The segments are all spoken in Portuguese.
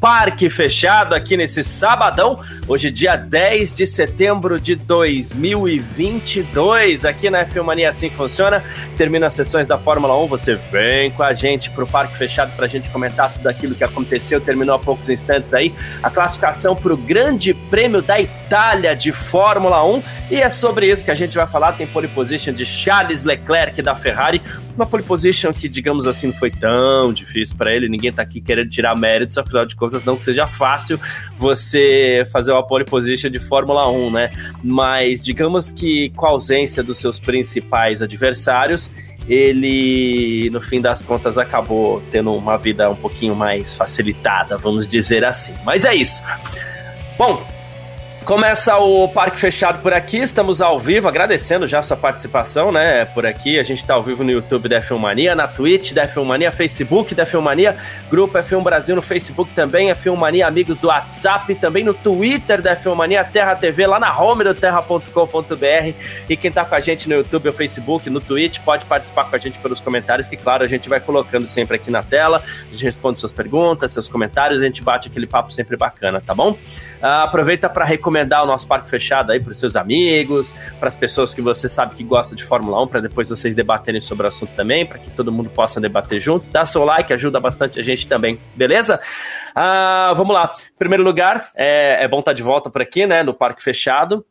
Parque Fechado aqui nesse sabadão, hoje dia 10 de setembro de 2022, aqui na F1 Mania assim funciona. Termina as sessões da Fórmula 1, você vem com a gente pro Parque Fechado pra gente comentar tudo aquilo que aconteceu, terminou há poucos instantes aí, a classificação pro Grande Prêmio da Itália de Fórmula 1, e é sobre isso que a gente vai falar, tem pole position de Charles Leclerc da Ferrari, uma pole position que, digamos assim, não foi tão difícil para ele, ninguém tá aqui querendo tirar méritos, afinal de contas, não que seja fácil você fazer uma pole position de Fórmula 1, né? Mas digamos que com a ausência dos seus principais adversários, ele, no fim das contas, acabou tendo uma vida um pouquinho mais facilitada, vamos dizer assim. Mas é isso. Bom, Começa o Parque Fechado por aqui, estamos ao vivo, agradecendo já a sua participação, né, por aqui. A gente está ao vivo no YouTube da F1 Mania, na Twitch da F1 Mania, Facebook da F1 Mania, Grupo F1 Brasil no Facebook também, F1 Mania Amigos do WhatsApp, também no Twitter da F1 Mania, Terra TV, lá na home do terra.com.br. E quem está com a gente no YouTube, no Facebook, no Twitch, pode participar com a gente pelos comentários, que claro, a gente vai colocando sempre aqui na tela, a gente responde suas perguntas, seus comentários, a gente bate aquele papo sempre bacana, tá bom? Uh, aproveita para recomendar recomendar o nosso parque fechado aí para os seus amigos, para as pessoas que você sabe que gosta de Fórmula 1, para depois vocês debaterem sobre o assunto também, para que todo mundo possa debater junto. Dá seu like, ajuda bastante a gente também, beleza? Ah, vamos lá. Em primeiro lugar, é, é bom estar tá de volta por aqui, né, no parque fechado.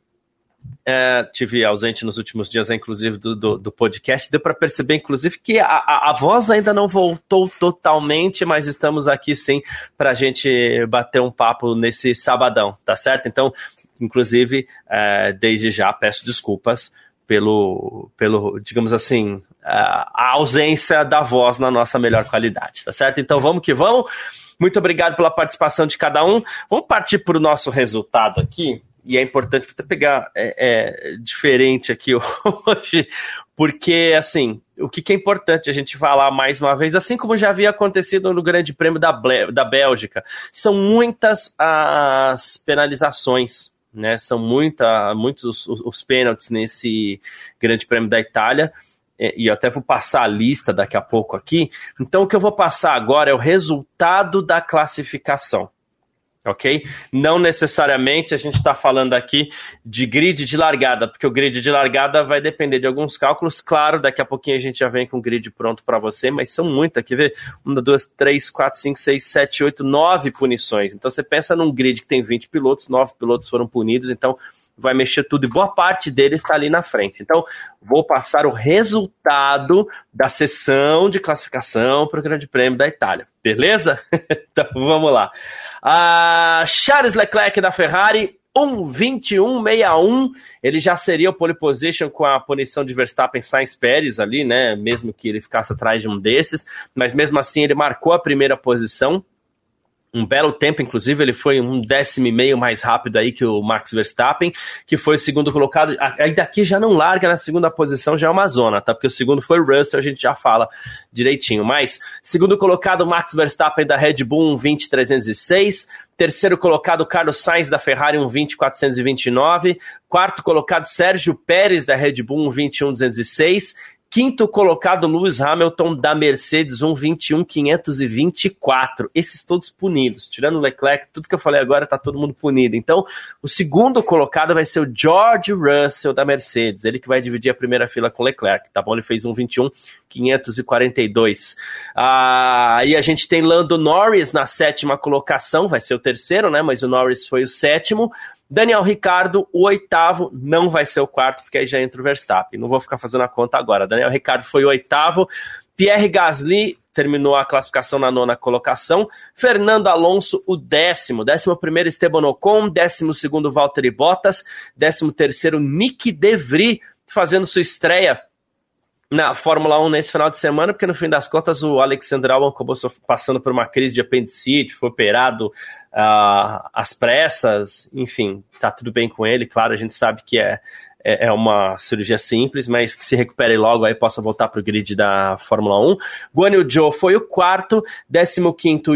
É, tive ausente nos últimos dias, inclusive, do, do, do podcast. Deu para perceber, inclusive, que a, a, a, voz ainda não voltou totalmente, mas estamos aqui sim para a gente bater um papo nesse sabadão, tá certo? Então, inclusive, é, desde já peço desculpas pelo, pelo digamos assim, a ausência da voz na nossa melhor qualidade, tá certo? Então vamos que vamos. Muito obrigado pela participação de cada um. Vamos partir para o nosso resultado aqui e é importante até pegar é, é, diferente aqui hoje, porque assim, o que, que, é importante a gente falar mais uma vez, assim como já havia acontecido no Grande Prêmio da, da Bélgica, são muitas as penalizações, né? São muita, muitos os, os pênaltis nesse Grande Prêmio da Itália. E eu até vou passar a lista daqui a pouco aqui. Então, o que eu vou passar agora é o resultado da classificação ok? Não necessariamente a gente está falando aqui de grid de largada, porque o grid de largada vai depender de alguns cálculos. Claro, daqui a pouquinho a gente já vem com o grid pronto para você, mas são muitas. Quer ver? Uma, duas, três, quatro, cinco, seis, sete, oito, nove punições. Então você pensa num grid que tem 20 pilotos, nove pilotos foram punidos, então vai mexer tudo e boa parte dele está ali na frente. Então, vou passar o resultado da sessão de classificação para o Grande Prêmio da Itália, beleza? então, vamos lá. A Charles Leclerc da Ferrari, 1,21,61. Ele já seria o pole position com a punição de Verstappen Sainz Pérez ali, né? Mesmo que ele ficasse atrás de um desses, mas mesmo assim ele marcou a primeira posição um belo tempo, inclusive, ele foi um décimo e meio mais rápido aí que o Max Verstappen, que foi o segundo colocado. Aí daqui já não larga na segunda posição, já é uma zona, tá? Porque o segundo foi o Russell, a gente já fala direitinho. Mas, segundo colocado, Max Verstappen da Red Bull, um 20.306. Terceiro colocado, Carlos Sainz da Ferrari, um 20.429. Quarto colocado, Sérgio Pérez da Red Bull, um 21.206. Quinto colocado, Lewis Hamilton da Mercedes, 1,21,524. Esses todos punidos. Tirando o Leclerc, tudo que eu falei agora tá todo mundo punido. Então, o segundo colocado vai ser o George Russell da Mercedes. Ele que vai dividir a primeira fila com o Leclerc, tá bom? Ele fez 1,21,542. Ah, a gente tem Lando Norris na sétima colocação, vai ser o terceiro, né? Mas o Norris foi o sétimo. Daniel Ricardo, o oitavo, não vai ser o quarto, porque aí já entra o Verstappen. Não vou ficar fazendo a conta agora. Daniel Ricardo foi o oitavo. Pierre Gasly terminou a classificação na nona colocação. Fernando Alonso, o décimo. Décimo primeiro, Esteban Ocon. Décimo segundo, Valtteri Bottas. Décimo terceiro, Nick DeVry, fazendo sua estreia na Fórmula 1 nesse final de semana, porque no fim das contas o Alexander Albon acabou passando por uma crise de apendicite, foi operado uh, às pressas, enfim, tá tudo bem com ele, claro, a gente sabe que é é, é uma cirurgia simples, mas que se recupere logo aí possa voltar para o grid da Fórmula 1. Guan Yu Zhou foi o quarto, 15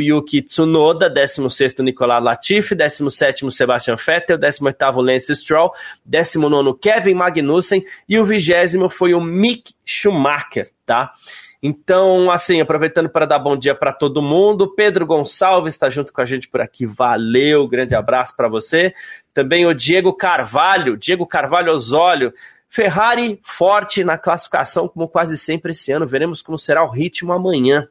Yuki Tsunoda, 16 Nicolas Latifi, 17 Sebastian Vettel, 18 Lance Stroll, 19 Kevin Magnussen e o vigésimo foi o Mick Schumacher, tá? Então, assim, aproveitando para dar bom dia para todo mundo, Pedro Gonçalves está junto com a gente por aqui. Valeu, grande abraço para você. Também o Diego Carvalho, Diego Carvalho Osório. Ferrari forte na classificação, como quase sempre esse ano. Veremos como será o ritmo amanhã.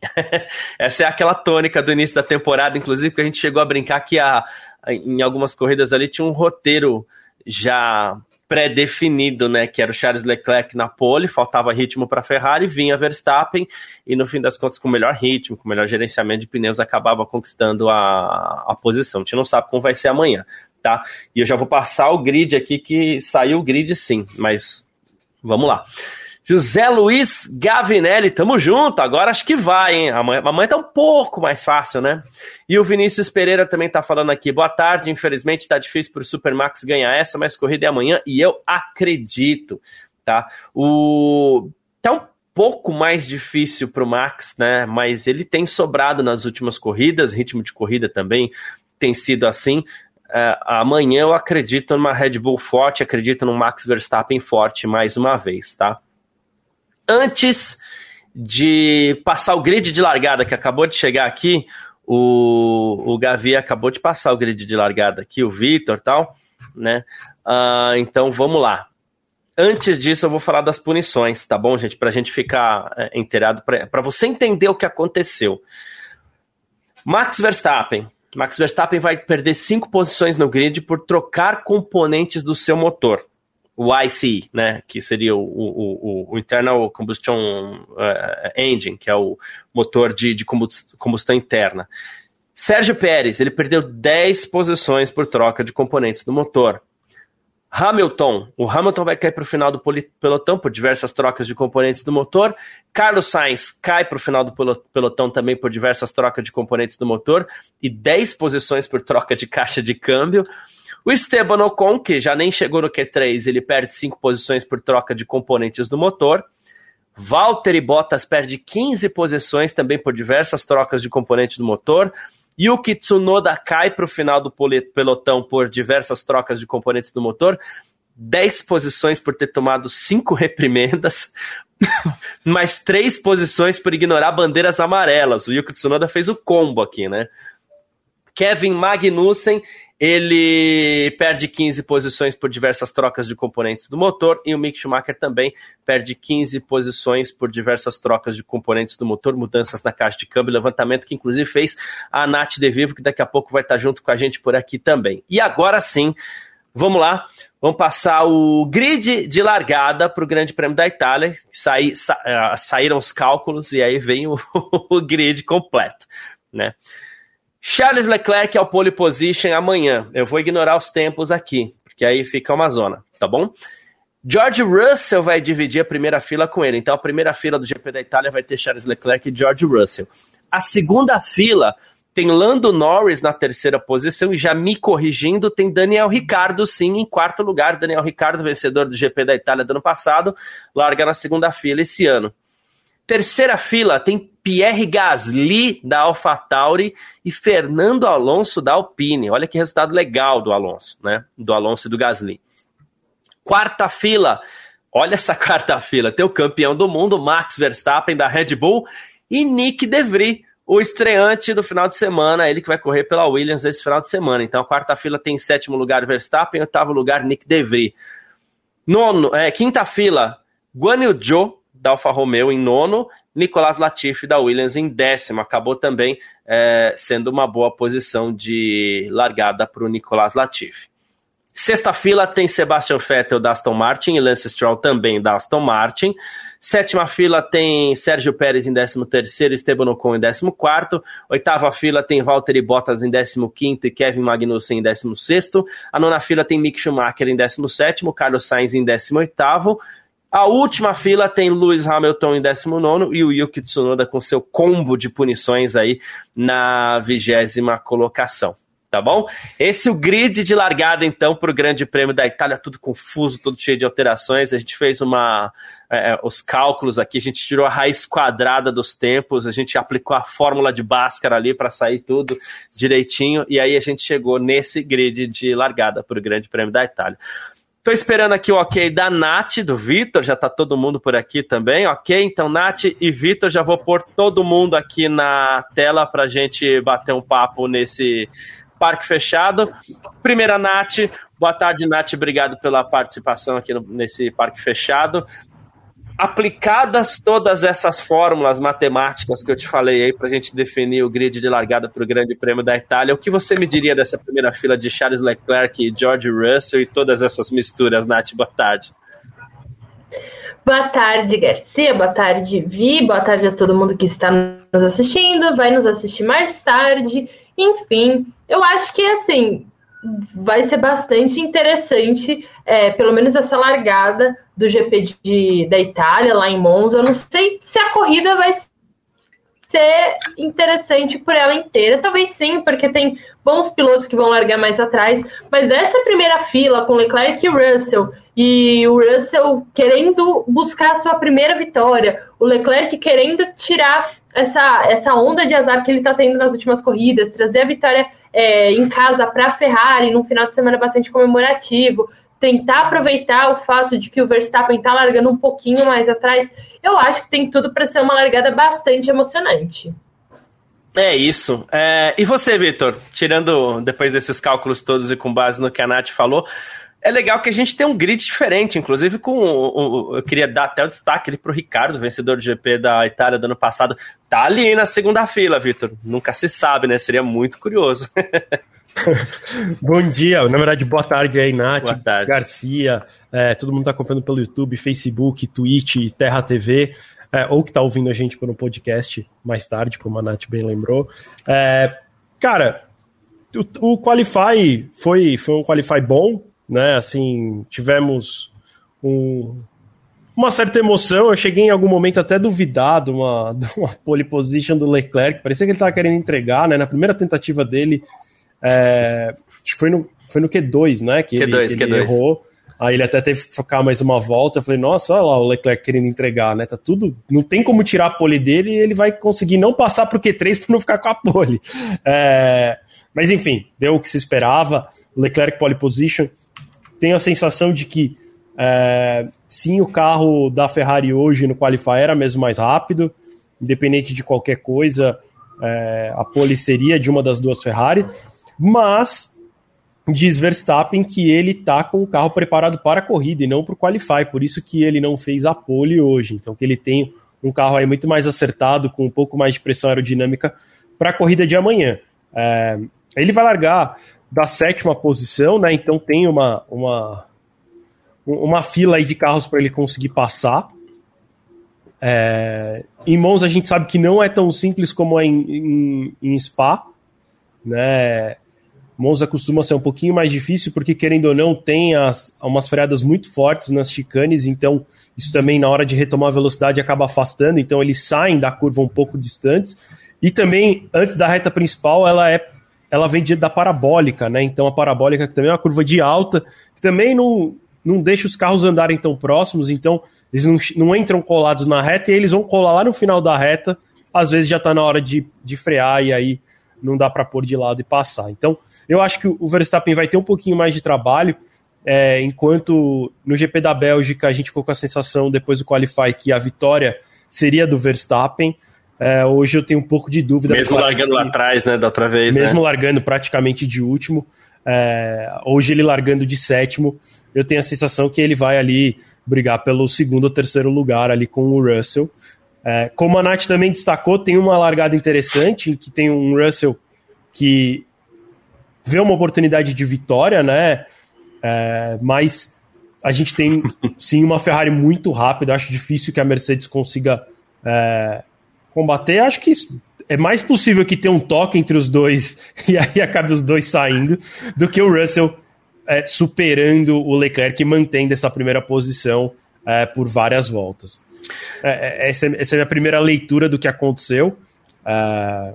Essa é aquela tônica do início da temporada, inclusive, que a gente chegou a brincar que a, em algumas corridas ali tinha um roteiro já pré-definido, né, que era o Charles Leclerc na pole, faltava ritmo para Ferrari, vinha Verstappen e no fim das contas com melhor ritmo, com melhor gerenciamento de pneus acabava conquistando a, a posição. A gente não sabe como vai ser amanhã, tá? E eu já vou passar o grid aqui que saiu o grid sim, mas vamos lá. José Luiz Gavinelli, tamo junto, agora acho que vai, hein? Amanhã, amanhã tá um pouco mais fácil, né? E o Vinícius Pereira também tá falando aqui, boa tarde, infelizmente tá difícil pro Supermax ganhar essa, mas corrida é amanhã e eu acredito, tá? O... Tá um pouco mais difícil pro Max, né? Mas ele tem sobrado nas últimas corridas, ritmo de corrida também tem sido assim. Uh, amanhã eu acredito numa Red Bull forte, acredito no Max Verstappen forte mais uma vez, tá? Antes de passar o grid de largada que acabou de chegar aqui, o, o Gavi acabou de passar o grid de largada aqui, o Vitor tal, né? Uh, então vamos lá. Antes disso, eu vou falar das punições, tá bom, gente? Para a gente ficar é, inteirado, para você entender o que aconteceu. Max Verstappen. Max Verstappen vai perder cinco posições no grid por trocar componentes do seu motor o ICE, né, que seria o, o, o Internal Combustion uh, Engine, que é o motor de, de combustão interna. Sérgio Pérez, ele perdeu 10 posições por troca de componentes do motor. Hamilton, o Hamilton vai cair para o final do pelotão por diversas trocas de componentes do motor. Carlos Sainz cai para o final do pelotão também por diversas trocas de componentes do motor e 10 posições por troca de caixa de câmbio. O Esteban Ocon, que já nem chegou no Q3, ele perde cinco posições por troca de componentes do motor. Valtteri Bottas perde 15 posições também por diversas trocas de componentes do motor. Yuki Tsunoda cai para o final do pelotão por diversas trocas de componentes do motor. 10 posições por ter tomado cinco reprimendas, mais três posições por ignorar bandeiras amarelas. O Yuki Tsunoda fez o combo aqui, né? Kevin Magnussen ele perde 15 posições por diversas trocas de componentes do motor e o Mick Schumacher também perde 15 posições por diversas trocas de componentes do motor, mudanças na caixa de câmbio, levantamento que inclusive fez a Nath De Vivo, que daqui a pouco vai estar junto com a gente por aqui também. E agora sim, vamos lá, vamos passar o grid de largada para o Grande Prêmio da Itália. Saí, sa, uh, saíram os cálculos e aí vem o, o grid completo, né? Charles Leclerc ao pole position amanhã. Eu vou ignorar os tempos aqui, porque aí fica uma zona, tá bom? George Russell vai dividir a primeira fila com ele. Então a primeira fila do GP da Itália vai ter Charles Leclerc e George Russell. A segunda fila tem Lando Norris na terceira posição e já me corrigindo, tem Daniel Ricardo sim em quarto lugar. Daniel Ricardo, vencedor do GP da Itália do ano passado, larga na segunda fila esse ano. Terceira fila tem Pierre Gasly da AlphaTauri e Fernando Alonso da Alpine. Olha que resultado legal do Alonso, né? Do Alonso e do Gasly. Quarta fila, olha essa quarta fila, tem o campeão do mundo, Max Verstappen da Red Bull e Nick DeVry, o estreante do final de semana, ele que vai correr pela Williams esse final de semana. Então a quarta fila tem em sétimo lugar Verstappen, oitavo lugar Nick DeVry. Nono, é, quinta fila, Guan Yu Zhou da Alfa Romeo em nono Nicolas Latifi da Williams em décimo. Acabou também é, sendo uma boa posição de largada para o Nicolas Latifi. Sexta fila tem Sebastian Vettel da Aston Martin e Lance Stroll também da Aston Martin. Sétima fila tem Sérgio Pérez em 13º, Esteban Ocon em 14º. Oitava fila tem Valtteri Bottas em 15º e Kevin Magnussen em 16º. A nona fila tem Mick Schumacher em 17º, Carlos Sainz em 18º. A última fila tem Lewis Hamilton em 19 e o Yuki Tsunoda com seu combo de punições aí na vigésima colocação tá bom? Esse é o grid de largada, então, para o Grande Prêmio da Itália, tudo confuso, tudo cheio de alterações. A gente fez uma. É, é, os cálculos aqui, a gente tirou a raiz quadrada dos tempos, a gente aplicou a fórmula de Bhaskara ali para sair tudo direitinho, e aí a gente chegou nesse grid de largada para o Grande Prêmio da Itália. Tô esperando aqui o ok da Nath, do Vitor, já tá todo mundo por aqui também, ok? Então, Nath e Vitor, já vou pôr todo mundo aqui na tela pra gente bater um papo nesse, Parque Fechado. Primeira, Nath. Boa tarde, Nath. Obrigado pela participação aqui no, nesse Parque Fechado. Aplicadas todas essas fórmulas matemáticas que eu te falei aí para a gente definir o grid de largada para o Grande Prêmio da Itália, o que você me diria dessa primeira fila de Charles Leclerc e George Russell e todas essas misturas, Nath? Boa tarde. Boa tarde, Garcia. Boa tarde, Vi. Boa tarde a todo mundo que está nos assistindo, vai nos assistir mais tarde. Enfim, eu acho que assim vai ser bastante interessante, é, pelo menos essa largada do GP de, da Itália lá em Monza. Eu não sei se a corrida vai ser interessante por ela inteira. Talvez sim, porque tem bons pilotos que vão largar mais atrás. Mas dessa primeira fila com Leclerc e Russell e o Russell querendo buscar a sua primeira vitória, o Leclerc querendo tirar essa, essa onda de azar que ele está tendo nas últimas corridas, trazer a vitória é, em casa para a Ferrari num final de semana bastante comemorativo, tentar aproveitar o fato de que o Verstappen está largando um pouquinho mais atrás, eu acho que tem tudo para ser uma largada bastante emocionante. É isso. É, e você, Vitor? Tirando depois desses cálculos todos e com base no que a Nath falou, é legal que a gente tem um grid diferente, inclusive com. O, o, eu queria dar até o destaque ali pro Ricardo, vencedor do GP da Itália do ano passado. Tá ali na segunda fila, Vitor. Nunca se sabe, né? Seria muito curioso. Bom dia, na verdade, boa tarde aí, Nath, boa tarde. Garcia, é, todo mundo está acompanhando pelo YouTube, Facebook, Twitch, Terra TV, é, ou que está ouvindo a gente por um podcast mais tarde, como a Nath bem lembrou. É, cara, o, o Qualify foi, foi um Qualify bom, né? Assim, tivemos um, uma certa emoção. Eu cheguei em algum momento até duvidar de uma, de uma pole position do Leclerc. Parecia que ele estava querendo entregar, né? Na primeira tentativa dele, é, foi no, foi no Q2, né? Que Q2, ele, que ele Q2. errou. Aí ele até teve que focar mais uma volta. Eu falei, nossa, olha lá o Leclerc querendo entregar, né? Tá tudo. Não tem como tirar a pole dele e ele vai conseguir não passar pro Q3 para não ficar com a pole. É, mas enfim, deu o que se esperava. Leclerc pole position tenho a sensação de que é, sim, o carro da Ferrari hoje no Qualify era mesmo mais rápido, independente de qualquer coisa, é, a pole seria de uma das duas Ferrari, mas diz Verstappen que ele está com o carro preparado para a corrida e não para o Qualify, por isso que ele não fez a pole hoje, então que ele tem um carro aí muito mais acertado, com um pouco mais de pressão aerodinâmica para a corrida de amanhã. É, ele vai largar da sétima posição, né? Então tem uma, uma, uma fila aí de carros para ele conseguir passar. É, em Monza a gente sabe que não é tão simples como é em, em, em Spa, né? Monza costuma ser um pouquinho mais difícil porque querendo ou não tem as, umas freadas muito fortes nas chicanes, então isso também na hora de retomar a velocidade acaba afastando, então eles saem da curva um pouco distantes. E também antes da reta principal ela é ela vem de, da parabólica, né? Então a parabólica que também é uma curva de alta, que também não, não deixa os carros andarem tão próximos, então eles não, não entram colados na reta e eles vão colar lá no final da reta, às vezes já está na hora de, de frear e aí não dá para pôr de lado e passar. Então eu acho que o Verstappen vai ter um pouquinho mais de trabalho, é, enquanto no GP da Bélgica a gente ficou com a sensação depois do Qualify que a vitória seria do Verstappen. É, hoje eu tenho um pouco de dúvida. Mesmo largando lá atrás, né, da outra vez. Mesmo né? largando praticamente de último. É, hoje ele largando de sétimo, eu tenho a sensação que ele vai ali brigar pelo segundo ou terceiro lugar ali com o Russell. É, como a Nath também destacou, tem uma largada interessante, que tem um Russell que vê uma oportunidade de vitória, né? É, mas a gente tem sim uma Ferrari muito rápida. Acho difícil que a Mercedes consiga é, combater, acho que é mais possível que tenha um toque entre os dois e aí acabe os dois saindo do que o Russell é, superando o Leclerc e mantendo essa primeira posição é, por várias voltas. É, é, essa, essa, é a minha primeira leitura do que aconteceu. É,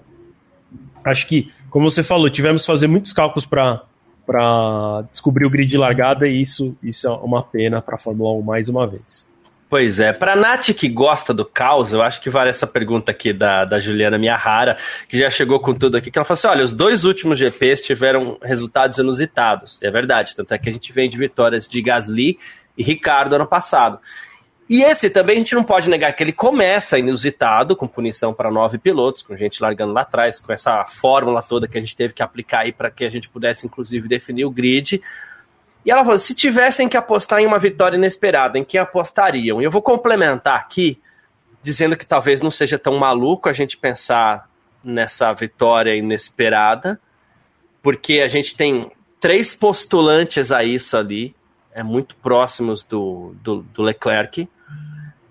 acho que, como você falou, tivemos que fazer muitos cálculos para descobrir o grid de largada e isso, isso é uma pena para a Fórmula 1 mais uma vez. Pois é, para Nath que gosta do caos, eu acho que vale essa pergunta aqui da, da Juliana Miahara, que já chegou com tudo aqui, que ela falou assim: olha, os dois últimos GPs tiveram resultados inusitados. É verdade, tanto é que a gente vem de vitórias de Gasly e Ricardo ano passado. E esse também a gente não pode negar que ele começa inusitado, com punição para nove pilotos, com gente largando lá atrás, com essa fórmula toda que a gente teve que aplicar aí para que a gente pudesse, inclusive, definir o grid. E ela falou: se tivessem que apostar em uma vitória inesperada, em quem apostariam? E eu vou complementar aqui, dizendo que talvez não seja tão maluco a gente pensar nessa vitória inesperada, porque a gente tem três postulantes a isso ali, é muito próximos do, do, do Leclerc.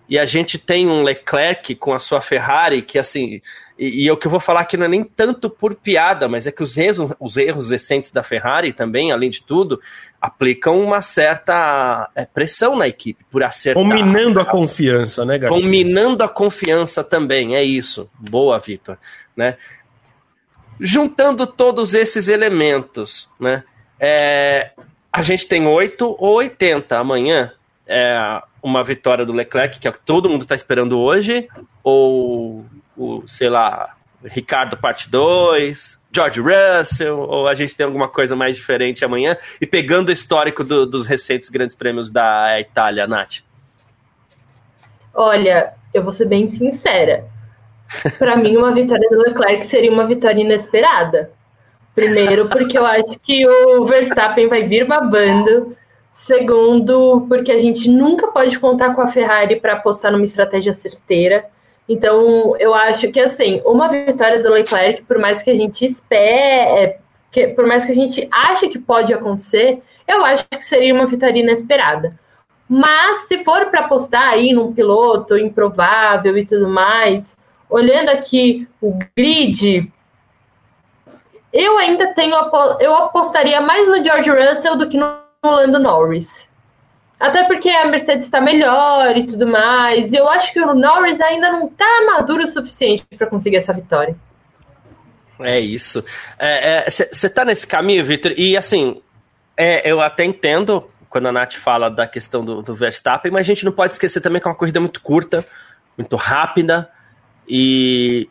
E a gente tem um Leclerc com a sua Ferrari que, assim, e, e o que eu vou falar aqui não é nem tanto por piada, mas é que os erros, os erros recentes da Ferrari também, além de tudo, aplicam uma certa é, pressão na equipe por acertar. Combinando a confiança, né, Garcia? Combinando a confiança também, é isso. Boa, Vitor. Né? Juntando todos esses elementos, né? É, a gente tem 8 ou 80 amanhã. É uma vitória do Leclerc, que é o que todo mundo está esperando hoje, ou o, sei lá, Ricardo parte 2, George Russell, ou a gente tem alguma coisa mais diferente amanhã? E pegando o histórico do, dos recentes grandes prêmios da Itália, Nath. Olha, eu vou ser bem sincera. Para mim, uma vitória do Leclerc seria uma vitória inesperada. Primeiro, porque eu acho que o Verstappen vai vir babando. Segundo, porque a gente nunca pode contar com a Ferrari para apostar numa estratégia certeira. Então, eu acho que, assim, uma vitória do Leclerc, por mais que a gente espere, é, que, por mais que a gente ache que pode acontecer, eu acho que seria uma vitória inesperada. Mas, se for para apostar aí num piloto improvável e tudo mais, olhando aqui o grid, eu ainda tenho, eu apostaria mais no George Russell do que no Lando Norris. Até porque a Mercedes está melhor e tudo mais. E eu acho que o Norris ainda não está maduro o suficiente para conseguir essa vitória. É isso. Você é, é, tá nesse caminho, Victor? E assim, é, eu até entendo quando a Nath fala da questão do, do Verstappen, mas a gente não pode esquecer também que é uma corrida muito curta, muito rápida. E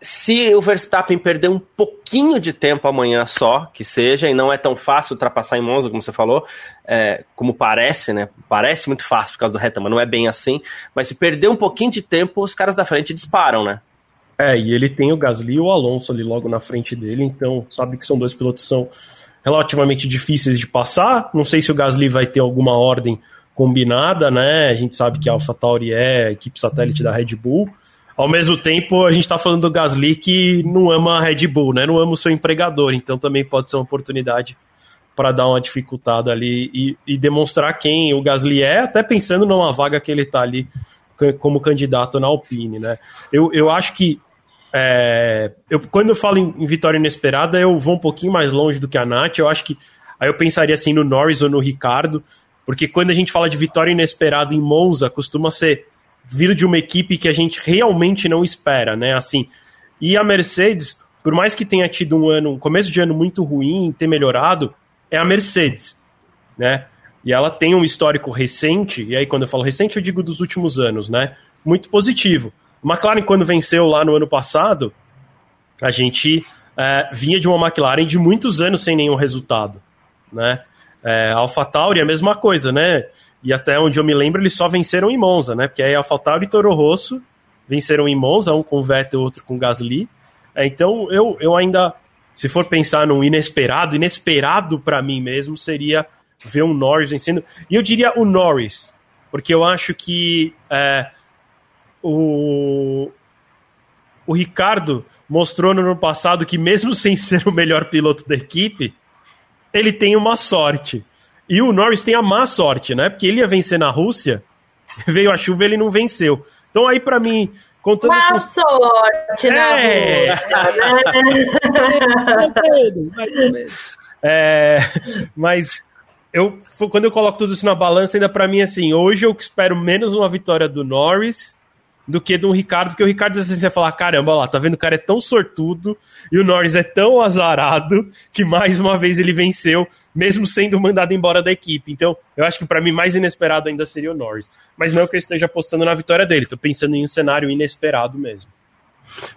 se o Verstappen perder um pouquinho de tempo amanhã só, que seja, e não é tão fácil ultrapassar em Monza, como você falou, é, como parece, né? Parece muito fácil por causa do reta, mas não é bem assim. Mas se perder um pouquinho de tempo, os caras da frente disparam, né? É, e ele tem o Gasly e o Alonso ali logo na frente dele, então sabe que são dois pilotos que são relativamente difíceis de passar. Não sei se o Gasly vai ter alguma ordem combinada, né? A gente sabe que a AlphaTauri é a equipe satélite da Red Bull. Ao mesmo tempo, a gente está falando do Gasly que não ama a Red Bull, né? Não ama o seu empregador, então também pode ser uma oportunidade para dar uma dificultada ali e, e, demonstrar quem o Gasly é, até pensando numa vaga que ele está ali como candidato na Alpine, né? Eu, eu acho que é, eu, quando eu falo em, em, vitória inesperada, eu vou um pouquinho mais longe do que a Nath. Eu acho que aí eu pensaria assim no Norris ou no Ricardo, porque quando a gente fala de vitória inesperada em Monza, costuma ser vindo de uma equipe que a gente realmente não espera, né? Assim, e a Mercedes, por mais que tenha tido um ano, um começo de ano muito ruim, ter melhorado, é a Mercedes, né? E ela tem um histórico recente, e aí quando eu falo recente, eu digo dos últimos anos, né? Muito positivo. McLaren, quando venceu lá no ano passado, a gente é, vinha de uma McLaren de muitos anos sem nenhum resultado, né? É, AlphaTauri é a mesma coisa, né? E até onde eu me lembro, eles só venceram em Monza, né? Porque aí AlphaTauri e Toro Rosso venceram em Monza, um com Vettel, outro com Gasly. É, então eu, eu ainda, se for pensar num inesperado, inesperado para mim mesmo seria ver um Norris vencendo. E eu diria o Norris, porque eu acho que é, o, o Ricardo mostrou no ano passado que, mesmo sem ser o melhor piloto da equipe, ele tem uma sorte. E o Norris tem a má sorte, né? Porque ele ia vencer na Rússia, veio a chuva e ele não venceu. Então aí para mim, contando má com... sorte na é... Rússia, né? é, mas eu, quando eu coloco tudo isso na balança, ainda para mim, assim, hoje eu espero menos uma vitória do Norris do que do Ricardo, porque o Ricardo assim, você falar, caramba, lá, tá vendo, o cara é tão sortudo e o Norris é tão azarado que mais uma vez ele venceu, mesmo sendo mandado embora da equipe. Então, eu acho que para mim mais inesperado ainda seria o Norris. Mas não é que eu esteja apostando na vitória dele, tô pensando em um cenário inesperado mesmo.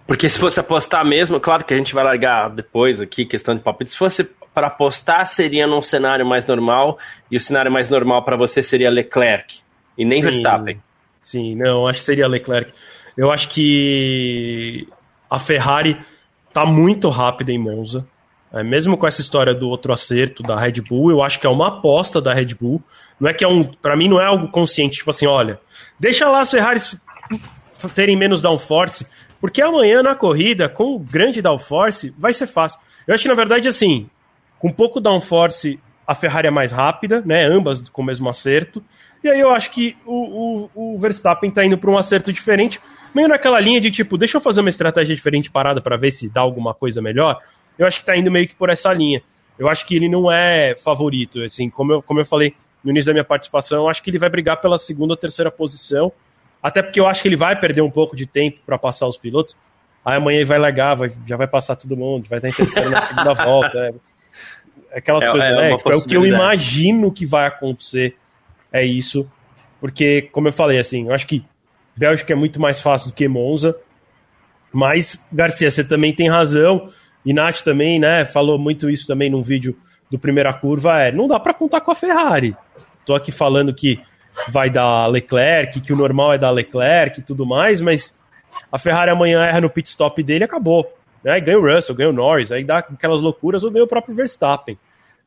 Porque se fosse apostar mesmo, claro que a gente vai largar depois aqui, questão de palpite. Se fosse para apostar, seria num cenário mais normal, e o cenário mais normal para você seria Leclerc, e nem Sim. Verstappen. Sim, não, acho que seria Leclerc. Eu acho que a Ferrari tá muito rápida em Monza. É, mesmo com essa história do outro acerto da Red Bull, eu acho que é uma aposta da Red Bull. Não é que é um, para mim não é algo consciente, tipo assim, olha, deixa lá as Ferraris terem menos downforce, porque amanhã na corrida com grande downforce vai ser fácil. Eu acho que na verdade assim, com pouco downforce a Ferrari é mais rápida, né? Ambas com o mesmo acerto. E aí eu acho que o, o, o Verstappen tá indo para um acerto diferente, meio naquela linha de tipo, deixa eu fazer uma estratégia diferente parada para ver se dá alguma coisa melhor. Eu acho que tá indo meio que por essa linha. Eu acho que ele não é favorito, assim, como eu, como eu falei no início da minha participação, eu acho que ele vai brigar pela segunda ou terceira posição, até porque eu acho que ele vai perder um pouco de tempo para passar os pilotos. Aí amanhã ele vai largar, vai, já vai passar todo mundo, vai estar terceiro na segunda volta. É, aquelas é, coisas, é, né? Tipo, é o que eu imagino que vai acontecer é isso. Porque, como eu falei, assim, eu acho que Bélgica é muito mais fácil do que Monza. Mas, Garcia, você também tem razão. E Nath também, né, falou muito isso também num vídeo do Primeira Curva. É, não dá para contar com a Ferrari. Tô aqui falando que vai dar Leclerc, que o normal é dar Leclerc e tudo mais, mas a Ferrari amanhã erra no pit stop dele e acabou. Né? Ganha o Russell, ganha o Norris, aí dá aquelas loucuras ou ganha o próprio Verstappen.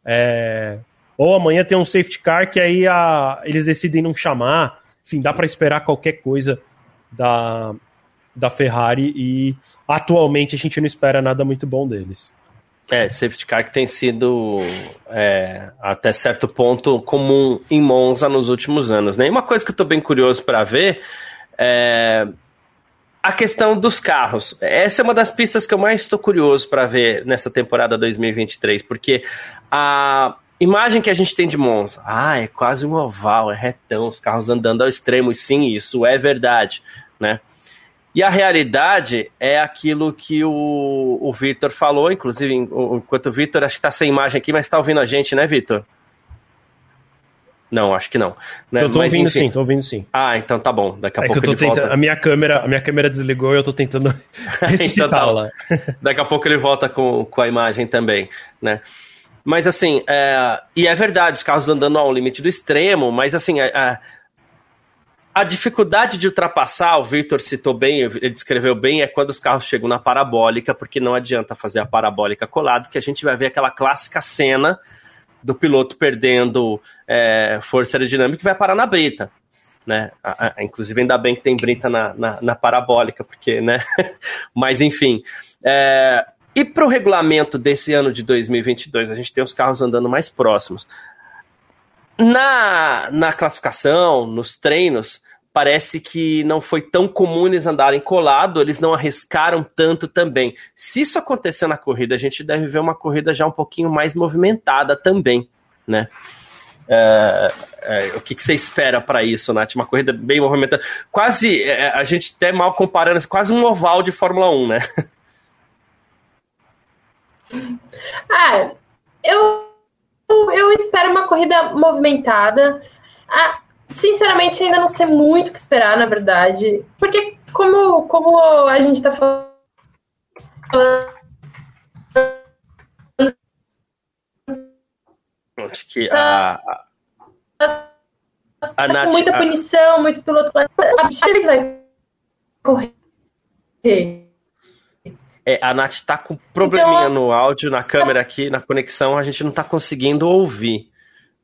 É, ou amanhã tem um safety car que aí a, eles decidem não chamar. Enfim, dá para esperar qualquer coisa da, da Ferrari e atualmente a gente não espera nada muito bom deles. É, safety car que tem sido é, até certo ponto comum em Monza nos últimos anos. Né? E uma coisa que eu estou bem curioso para ver é a questão dos carros. Essa é uma das pistas que eu mais estou curioso para ver nessa temporada 2023, porque a, imagem que a gente tem de Monza, ah, é quase um oval, é retão, os carros andando ao extremo, e sim, isso é verdade, né? E a realidade é aquilo que o, o Vitor falou, inclusive, enquanto o Vitor, acho que está sem imagem aqui, mas está ouvindo a gente, né, Vitor? Não, acho que não. Né? Tô, tô mas, ouvindo enfim. sim, tô ouvindo sim. Ah, então tá bom. Daqui a é pouco que eu tô tentando, volta... a minha câmera, a minha câmera desligou e eu tô tentando ressuscitá-la. então, tá Daqui a pouco ele volta com, com a imagem também, né? Mas assim, é, e é verdade, os carros andando ao limite do extremo, mas assim, a, a, a dificuldade de ultrapassar, o Victor citou bem, ele descreveu bem, é quando os carros chegam na parabólica, porque não adianta fazer a parabólica colado, que a gente vai ver aquela clássica cena do piloto perdendo é, força aerodinâmica vai parar na brita. Né? A, a, inclusive, ainda bem que tem brita na, na, na parabólica, porque, né? Mas enfim. É, e para o regulamento desse ano de 2022, a gente tem os carros andando mais próximos. Na, na classificação, nos treinos, parece que não foi tão comum eles andarem colado, eles não arriscaram tanto também. Se isso acontecer na corrida, a gente deve ver uma corrida já um pouquinho mais movimentada também, né? É, é, o que, que, você espera para isso, Nath? Uma corrida bem movimentada. Quase, é, a gente até mal comparando, quase um oval de Fórmula 1, né? Ah, eu, eu espero uma corrida movimentada. Ah, sinceramente, ainda não sei muito o que esperar, na verdade. Porque, como, como a gente tá falando. Acho que a. Tá, a, tá com muita punição, muito piloto. A gente vai correr. É, a Nath tá com probleminha então, no áudio, na câmera aqui, na conexão, a gente não tá conseguindo ouvir.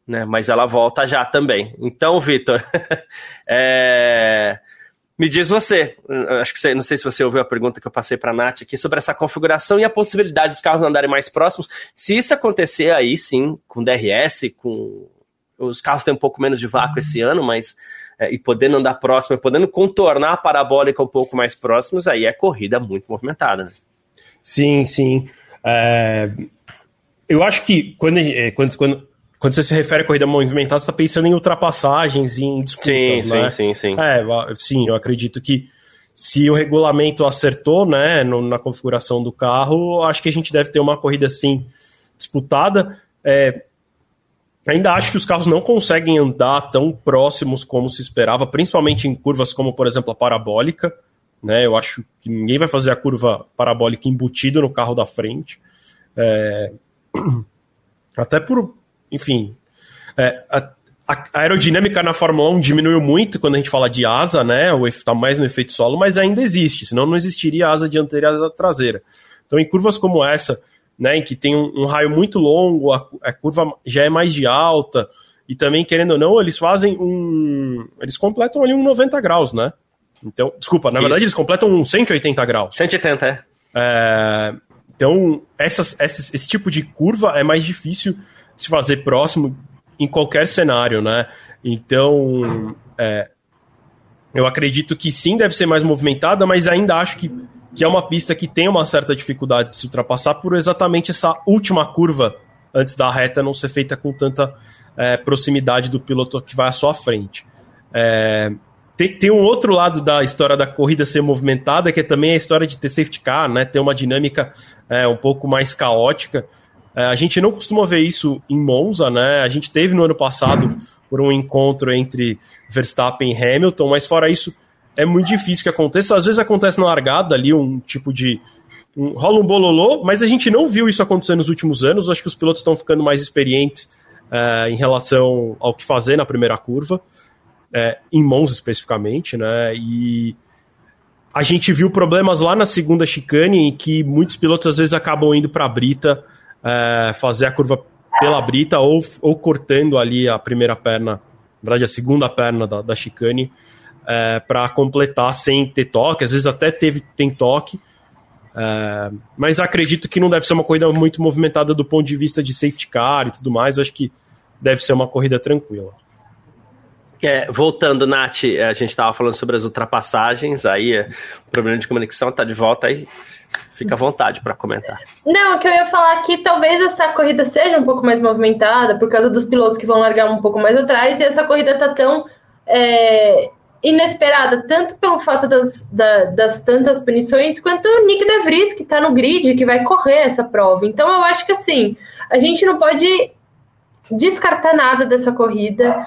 Né, mas ela volta já também. Então, Vitor, é, me diz você, acho que você, não sei se você ouviu a pergunta que eu passei para a Nath aqui sobre essa configuração e a possibilidade dos carros andarem mais próximos. Se isso acontecer aí, sim, com DRS, com os carros têm um pouco menos de vácuo esse ano, mas é, e podendo andar próximo, podendo contornar a parabólica um pouco mais próximos, aí é corrida muito movimentada. Né? Sim, sim. É, eu acho que quando, é, quando, quando quando você se refere a corrida movimentada, você está pensando em ultrapassagens, em disputas, sim, né? Sim, sim, sim. É, sim, eu acredito que se o regulamento acertou, né, no, na configuração do carro, acho que a gente deve ter uma corrida assim disputada. É, ainda acho que os carros não conseguem andar tão próximos como se esperava, principalmente em curvas como, por exemplo, a parabólica. Né, eu acho que ninguém vai fazer a curva parabólica embutido no carro da frente. É, até por, enfim, é, a, a, aerodinâmica na Fórmula 1 diminuiu muito quando a gente fala de asa, né? O está mais no efeito solo, mas ainda existe, senão não existiria asa dianteira e asa traseira. Então, em curvas como essa, né, em que tem um, um raio muito longo, a, a, curva já é mais de alta, e também, querendo ou não, eles fazem um. Eles completam ali um 90 graus, né? Então, desculpa, na Isso. verdade eles completam um 180 graus. 180, é. é então, essas, essas, esse tipo de curva é mais difícil se fazer próximo em qualquer cenário, né? Então, é, eu acredito que sim, deve ser mais movimentada, mas ainda acho que, que é uma pista que tem uma certa dificuldade de se ultrapassar por exatamente essa última curva antes da reta não ser feita com tanta é, proximidade do piloto que vai à sua frente. É, tem, tem, um outro lado da história da corrida ser movimentada, que é também a história de ter safety car, né? Ter uma dinâmica é, um pouco mais caótica. É, a gente não costuma ver isso em Monza, né? A gente teve no ano passado por um encontro entre Verstappen e Hamilton, mas fora isso é muito difícil que aconteça. Às vezes acontece na largada ali um tipo de um, rola um bololô, mas a gente não viu isso acontecer nos últimos anos. Acho que os pilotos estão ficando mais experientes é, em relação ao que fazer na primeira curva, é, em Monza especificamente, né? E a gente viu problemas lá na segunda chicane em que muitos pilotos às vezes acabam indo para a brita é, fazer a curva pela brita ou, ou cortando ali a primeira perna, na verdade a segunda perna da, da chicane, é, para completar sem ter toque. Às vezes até teve, tem toque, é, mas acredito que não deve ser uma corrida muito movimentada do ponto de vista de safety car e tudo mais. Acho que deve ser uma corrida tranquila. É, voltando, Nath, a gente estava falando sobre as ultrapassagens, aí é, o problema de comunicação está de volta aí. Fica à vontade para comentar. Não, o que eu ia falar que talvez essa corrida seja um pouco mais movimentada por causa dos pilotos que vão largar um pouco mais atrás e essa corrida tá tão é, inesperada, tanto pelo fato das, da, das tantas punições, quanto o Nick De Vries, que tá no grid, que vai correr essa prova. Então eu acho que assim, a gente não pode descartar nada dessa corrida.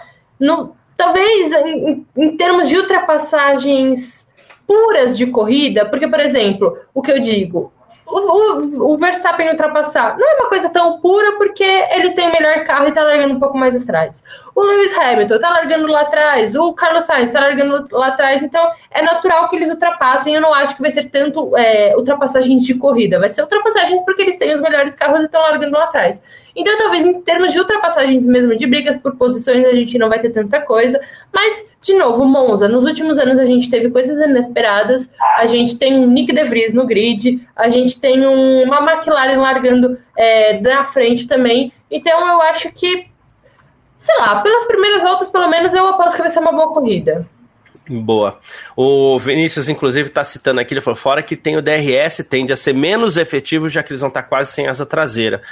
Talvez em, em termos de ultrapassagens puras de corrida, porque, por exemplo, o que eu digo, o, o, o, Verstappen ultrapassar não é uma coisa tão pura porque ele tem o melhor carro e tá largando um pouco mais atrás. O Lewis Hamilton tá largando lá atrás, o Carlos Sainz tá largando lá atrás, então é natural que eles ultrapassem. Eu não acho que vai ser tanto é, ultrapassagens de corrida, vai ser ultrapassagens porque eles têm os melhores carros e estão largando lá atrás. Então, talvez em termos de ultrapassagens mesmo, de brigas por posições, a gente não vai ter tanta coisa. Mas, de novo, Monza, nos últimos anos a gente teve coisas inesperadas. A gente tem um Nick De Vries no grid, a gente tem um, uma McLaren largando é, na frente também. Então, eu acho que, sei lá, pelas primeiras voltas, pelo menos, eu aposto que vai ser uma boa corrida. Boa. O Vinícius, inclusive, está citando aqui, ele falou, fora que tem o DRS, tende a ser menos efetivo, já que eles vão estar tá quase sem asa traseira.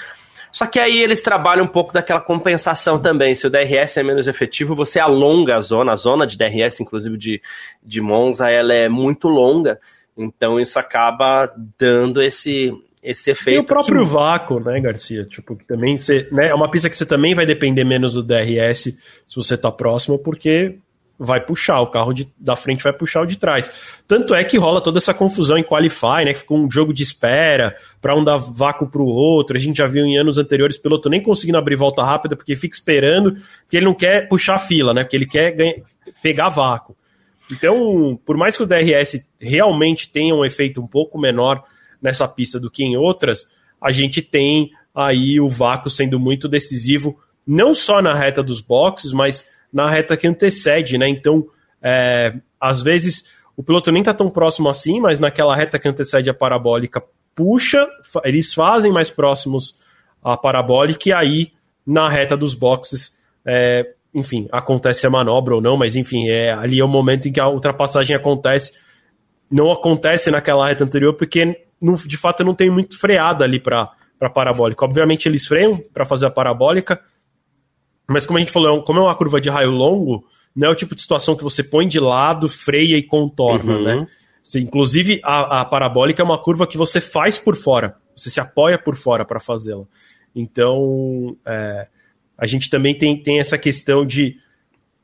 Só que aí eles trabalham um pouco daquela compensação também. Se o DRS é menos efetivo, você alonga a zona. A zona de DRS, inclusive de, de Monza, ela é muito longa. Então isso acaba dando esse, esse efeito. E o próprio que... vácuo, né, Garcia? Tipo, que também você, né, é uma pista que você também vai depender menos do DRS se você está próximo, porque vai puxar, o carro de, da frente vai puxar o de trás. Tanto é que rola toda essa confusão em Qualify, né? Que ficou um jogo de espera para um dar vácuo para o outro. A gente já viu em anos anteriores piloto nem conseguindo abrir volta rápida porque fica esperando, porque ele não quer puxar a fila, né? Porque ele quer pegar vácuo. Então, por mais que o DRS realmente tenha um efeito um pouco menor nessa pista do que em outras, a gente tem aí o vácuo sendo muito decisivo, não só na reta dos boxes, mas na reta que antecede, né? Então, é, às vezes o piloto nem está tão próximo assim, mas naquela reta que antecede a parabólica puxa, eles fazem mais próximos a parabólica e aí na reta dos boxes, é, enfim, acontece a manobra ou não, mas enfim, é, ali é o momento em que a ultrapassagem acontece. Não acontece naquela reta anterior porque não, de fato não tem muito freada ali para para parabólica. Obviamente eles freiam para fazer a parabólica, Mas como a gente falou, é como é uma curva de raio longo, não é o tipo de situação que você põe de lado, freia e contorna, uhum. né? inclusive, a, a, parabólica é uma curva que você faz por fora, você se apoia por fora para fazê-la. Então, é, a gente também tem, tem essa questão de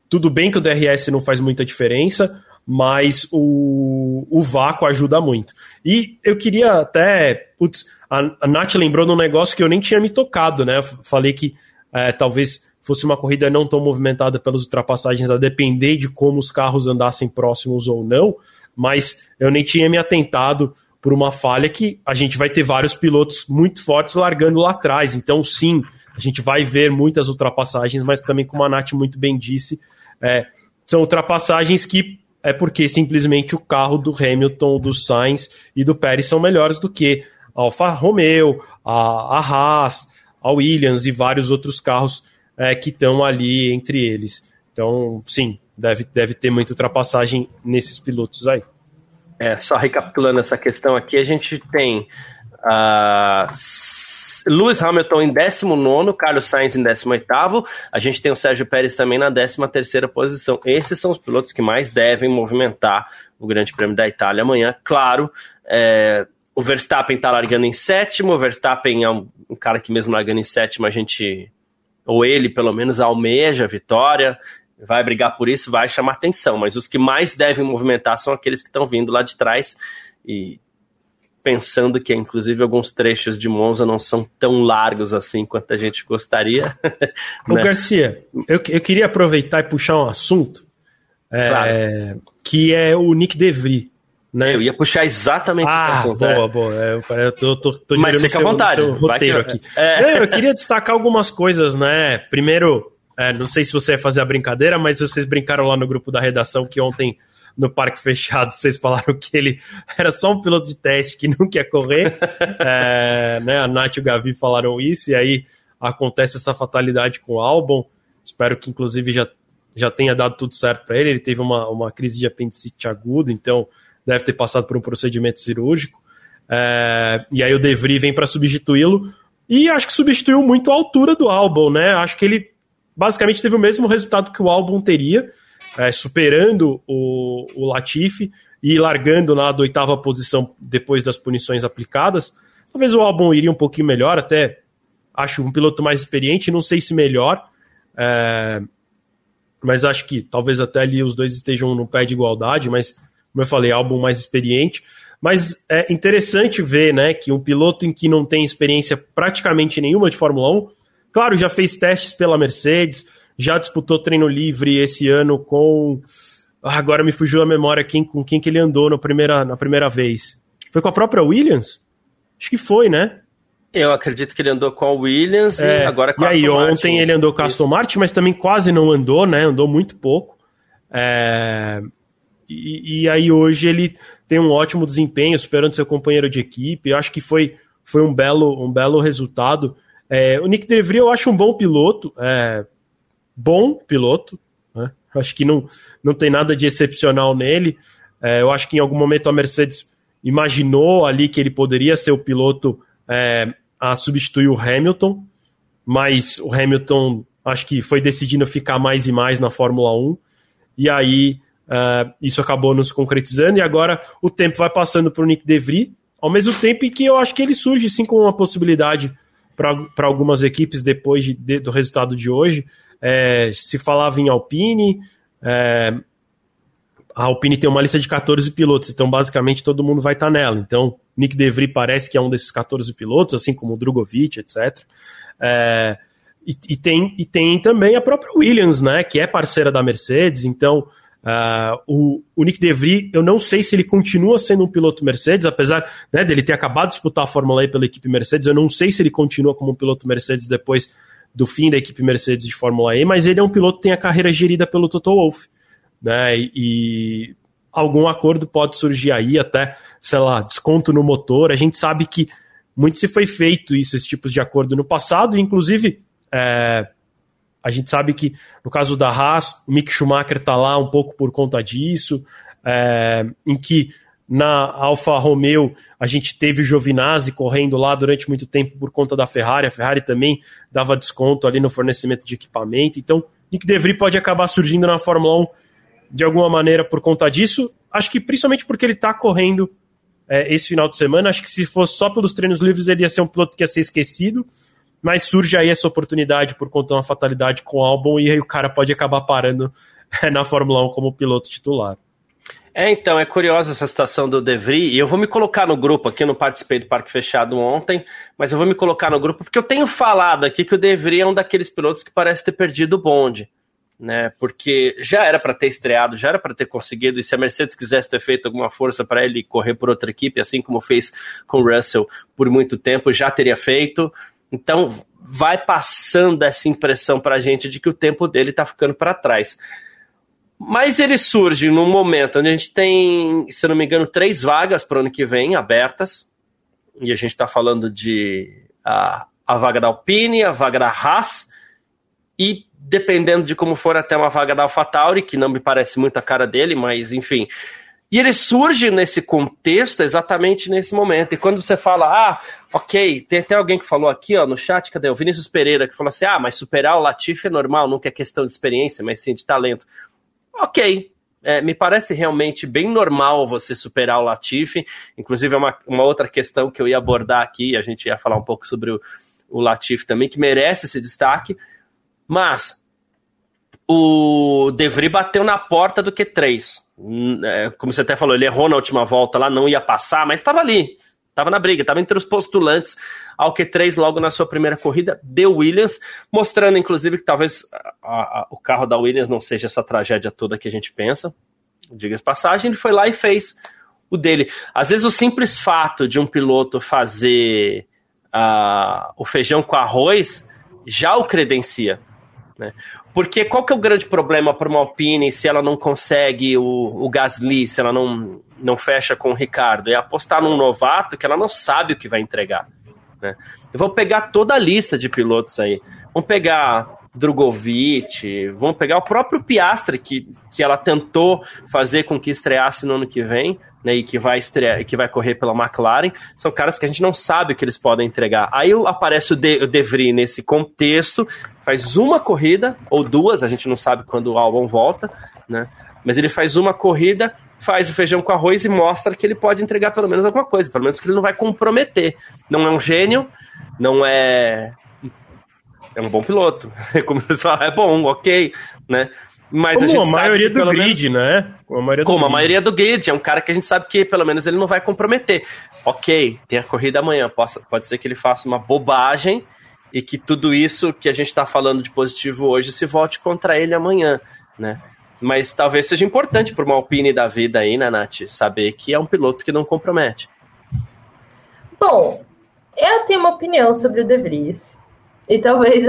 tudo bem que o DRS não faz muita diferença, mas o, o vácuo ajuda muito. E eu queria até. Putz, a, a Nath lembrou num negócio que eu nem tinha me tocado, né? Eu falei que é, talvez fosse uma corrida não tão movimentada pelas ultrapassagens, a depender de como os carros andassem próximos ou não, mas eu nem tinha me atentado por uma falha que a gente vai ter vários pilotos muito fortes largando lá atrás. Então, sim, a gente vai ver muitas ultrapassagens, mas também, como a Nath muito bem disse, é, são ultrapassagens que é porque simplesmente o carro do Hamilton, do Sainz e do Pérez são melhores do que a Alfa Romeo, a, a Haas, a Williams e vários outros carros é, que estão ali entre eles. Então, sim, deve, deve ter muita ultrapassagem nesses pilotos aí. É, só recapitulando essa questão aqui, a gente tem uh, Lewis Hamilton em 19, Carlos Sainz em 18, a gente tem o Sérgio Pérez também na 13 posição. Esses são os pilotos que mais devem movimentar o Grande Prêmio da Itália amanhã. Claro, é, o Verstappen está largando em sétimo, o Verstappen é um, um cara que mesmo largando em sétimo a gente ou ele pelo menos almeja a vitória, vai brigar por isso, vai chamar atenção, mas os que mais devem movimentar são aqueles que estão vindo lá de trás e pensando que inclusive alguns trechos de Monza não são tão largos assim quanto a gente gostaria. Ô né? Garcia, eu, eu queria aproveitar e puxar um assunto é, claro. que é o Nick DeVry. Né? Eu ia puxar exatamente ah, esse assunto. Boa, é. boa. Eu, eu tô, tô, tô Mas fica à vontade. Seu roteiro que... aqui. É. Eu queria destacar algumas coisas, né? Primeiro, é, não sei se você ia fazer a brincadeira, mas vocês brincaram lá no grupo da redação que ontem no parque fechado vocês falaram que ele era só um piloto de teste que não quer correr. é, né? A Nath e o Gavi falaram isso, e aí acontece essa fatalidade com o Albon. Espero que, inclusive, já, já tenha dado tudo certo para ele. Ele teve uma, uma crise de apendicite aguda, então deve ter passado por um procedimento cirúrgico. É, e aí o De Vries vem para substituí-lo. E acho que substituiu muito a altura do álbum, né? Acho que ele basicamente teve o mesmo resultado que o álbum teria, é, superando o, o Latifi e largando na oitava posição depois das punições aplicadas. Talvez o álbum iria um pouquinho melhor, até acho um piloto mais experiente, não sei se melhor, é, mas acho que talvez até ali os dois estejam no pé de igualdade, mas como eu falei, álbum mais experiente. Mas é interessante ver né, que um piloto em que não tem experiência praticamente nenhuma de Fórmula 1, claro, já fez testes pela Mercedes, já disputou treino livre esse ano com. Ah, agora me fugiu a memória quem, com quem que ele andou na primeira, na primeira vez. Foi com a própria Williams? Acho que foi, né? Eu acredito que ele andou com a Williams é, e agora com a E aí, ontem ele andou com a Aston Martin, mas também quase não andou, né? Andou muito pouco. É, e, e, aí hoje ele tem um ótimo desempenho, superando seu companheiro de equipe. Eu acho que foi, foi um, belo, um belo resultado. É, o Nick DeVry eu acho um bom piloto, é, bom piloto. Né? Acho que não, não tem nada de excepcional nele. É, eu acho que em algum momento a Mercedes imaginou ali que ele poderia ser o piloto é, a substituir o Hamilton, mas o Hamilton acho que foi decidindo ficar mais e mais na Fórmula 1. E aí Uh, isso acabou nos concretizando e agora o tempo vai passando para o Nick DeVry, ao mesmo tempo em que eu acho que ele surge sim como uma possibilidade para algumas equipes depois de, de, do resultado de hoje. É, se falava em Alpine, é, a Alpine tem uma lista de 14 pilotos, então basicamente todo mundo vai estar tá nela. Então, Nick DeVry parece que é um desses 14 pilotos, assim como o Drogovic, etc. É, e, e, tem, e tem também a própria Williams, né, que é parceira da Mercedes, então Uh, o, o, Nick DeVry, eu não sei se ele continua sendo um piloto Mercedes, apesar né, dele ter acabado de disputar a Fórmula E pela equipe Mercedes, eu não sei se ele continua como um piloto Mercedes depois do fim da equipe Mercedes de Fórmula E, mas ele é um piloto que tem a carreira gerida pelo Toto Wolff. Né, e, e algum acordo pode surgir aí, até, sei lá, desconto no motor. A gente sabe que muito se foi feito isso, esse tipo de acordo no passado, inclusive. É, a gente sabe que, no caso da Haas, o Mick Schumacher está lá um pouco por conta disso, é, em que Na Alfa Romeo, a gente teve o Giovinazzi correndo lá durante muito tempo por conta da Ferrari. A Ferrari também dava desconto ali no fornecimento de equipamento. Então, Nick DeVry pode acabar surgindo na Fórmula 1 de alguma maneira por conta disso. Acho que principalmente porque ele está correndo é, esse final de semana. Acho que se fosse só pelos treinos livres, ele ia ser um piloto que ia ser esquecido. Mas surge aí essa oportunidade por conta de uma fatalidade com o Albon e aí o cara pode acabar parando na Fórmula 1 como piloto titular. É, então, é curiosa essa situação do De Vries, e eu vou me colocar no grupo aqui, eu não participei do Parque Fechado ontem, mas eu vou me colocar no grupo porque eu tenho falado aqui que o De Vries é um daqueles pilotos que parece ter perdido o bonde, né? Porque já era para ter estreado, já era para ter conseguido, e se a Mercedes quisesse ter feito alguma força para ele correr por outra equipe, assim como fez com o Russell por muito tempo, já teria feito. Então, vai passando essa impressão para a gente de que o tempo dele está ficando para trás. Mas ele surge num momento onde a gente tem, se não me engano, três vagas para o ano que vem abertas. E a gente está falando de a, a vaga da Alpine, a vaga da Haas e, dependendo de como for, até uma vaga da AlphaTauri, que não me parece muito a cara dele, mas enfim. E ele surge nesse contexto exatamente nesse momento. E quando você fala, ah, ok, tem até alguém que falou aqui ó, no chat, cadê? O Vinícius Pereira, que falou assim: ah, mas superar o Latifi é normal, nunca é questão de experiência, mas sim de talento ok. É, me parece realmente bem normal você superar o Latifi. Inclusive, é uma, uma outra questão que eu ia abordar aqui, a gente ia falar um pouco sobre o, o Latifi também, que merece esse destaque. Mas o De Vries bateu na porta do Q3. Hum, é, como você até falou, ele errou na última volta lá, não ia passar, mas estava ali. Estava na briga, estava entre os postulantes ao Q3 logo na sua primeira corrida de Williams, mostrando inclusive que talvez a, a, o carro da Williams não seja essa tragédia toda que a gente pensa. Diga-se passagem, ele foi lá e fez o dele. Às vezes o simples fato de um piloto fazer uh, o feijão com arroz já o credencia. Né? Porque qual que é o grande problema para uma Alpine se ela não consegue o, o Gasly, se ela não, não fecha com o Ricardo? É apostar num novato que ela não sabe o que vai entregar. Né? Eu vou pegar toda a lista de pilotos aí. Vamos pegar Drogovic, vamos pegar o próprio Piastre, que, que ela tentou fazer com que estreasse no ano que vem, né, e que vai estrear, que vai correr pela McLaren, são caras que a gente não sabe o que eles podem entregar. Aí aparece o De, o De Vries nesse contexto, faz uma corrida, ou duas, a gente não sabe quando o Albon volta, né, mas ele faz uma corrida, faz o feijão com arroz e mostra que ele pode entregar pelo menos alguma coisa, pelo menos que ele não vai comprometer. Não é um gênio, não é. É um bom piloto. Como você fala, é bom, ok, né? Mas Como a, a maioria do grid, menos, né? Como a maioria do, Como grid. a maioria do grid. É um cara que a gente sabe que pelo menos ele não vai comprometer. Ok, tem a corrida amanhã. Pode, pode ser que ele faça uma bobagem e que tudo isso que a gente está falando de positivo hoje se volte contra ele amanhã, né? Mas talvez seja importante para uma Alpine da vida aí, né, Nath? Saber que é um piloto que não compromete. Bom, eu tenho uma opinião sobre o De Vries. E talvez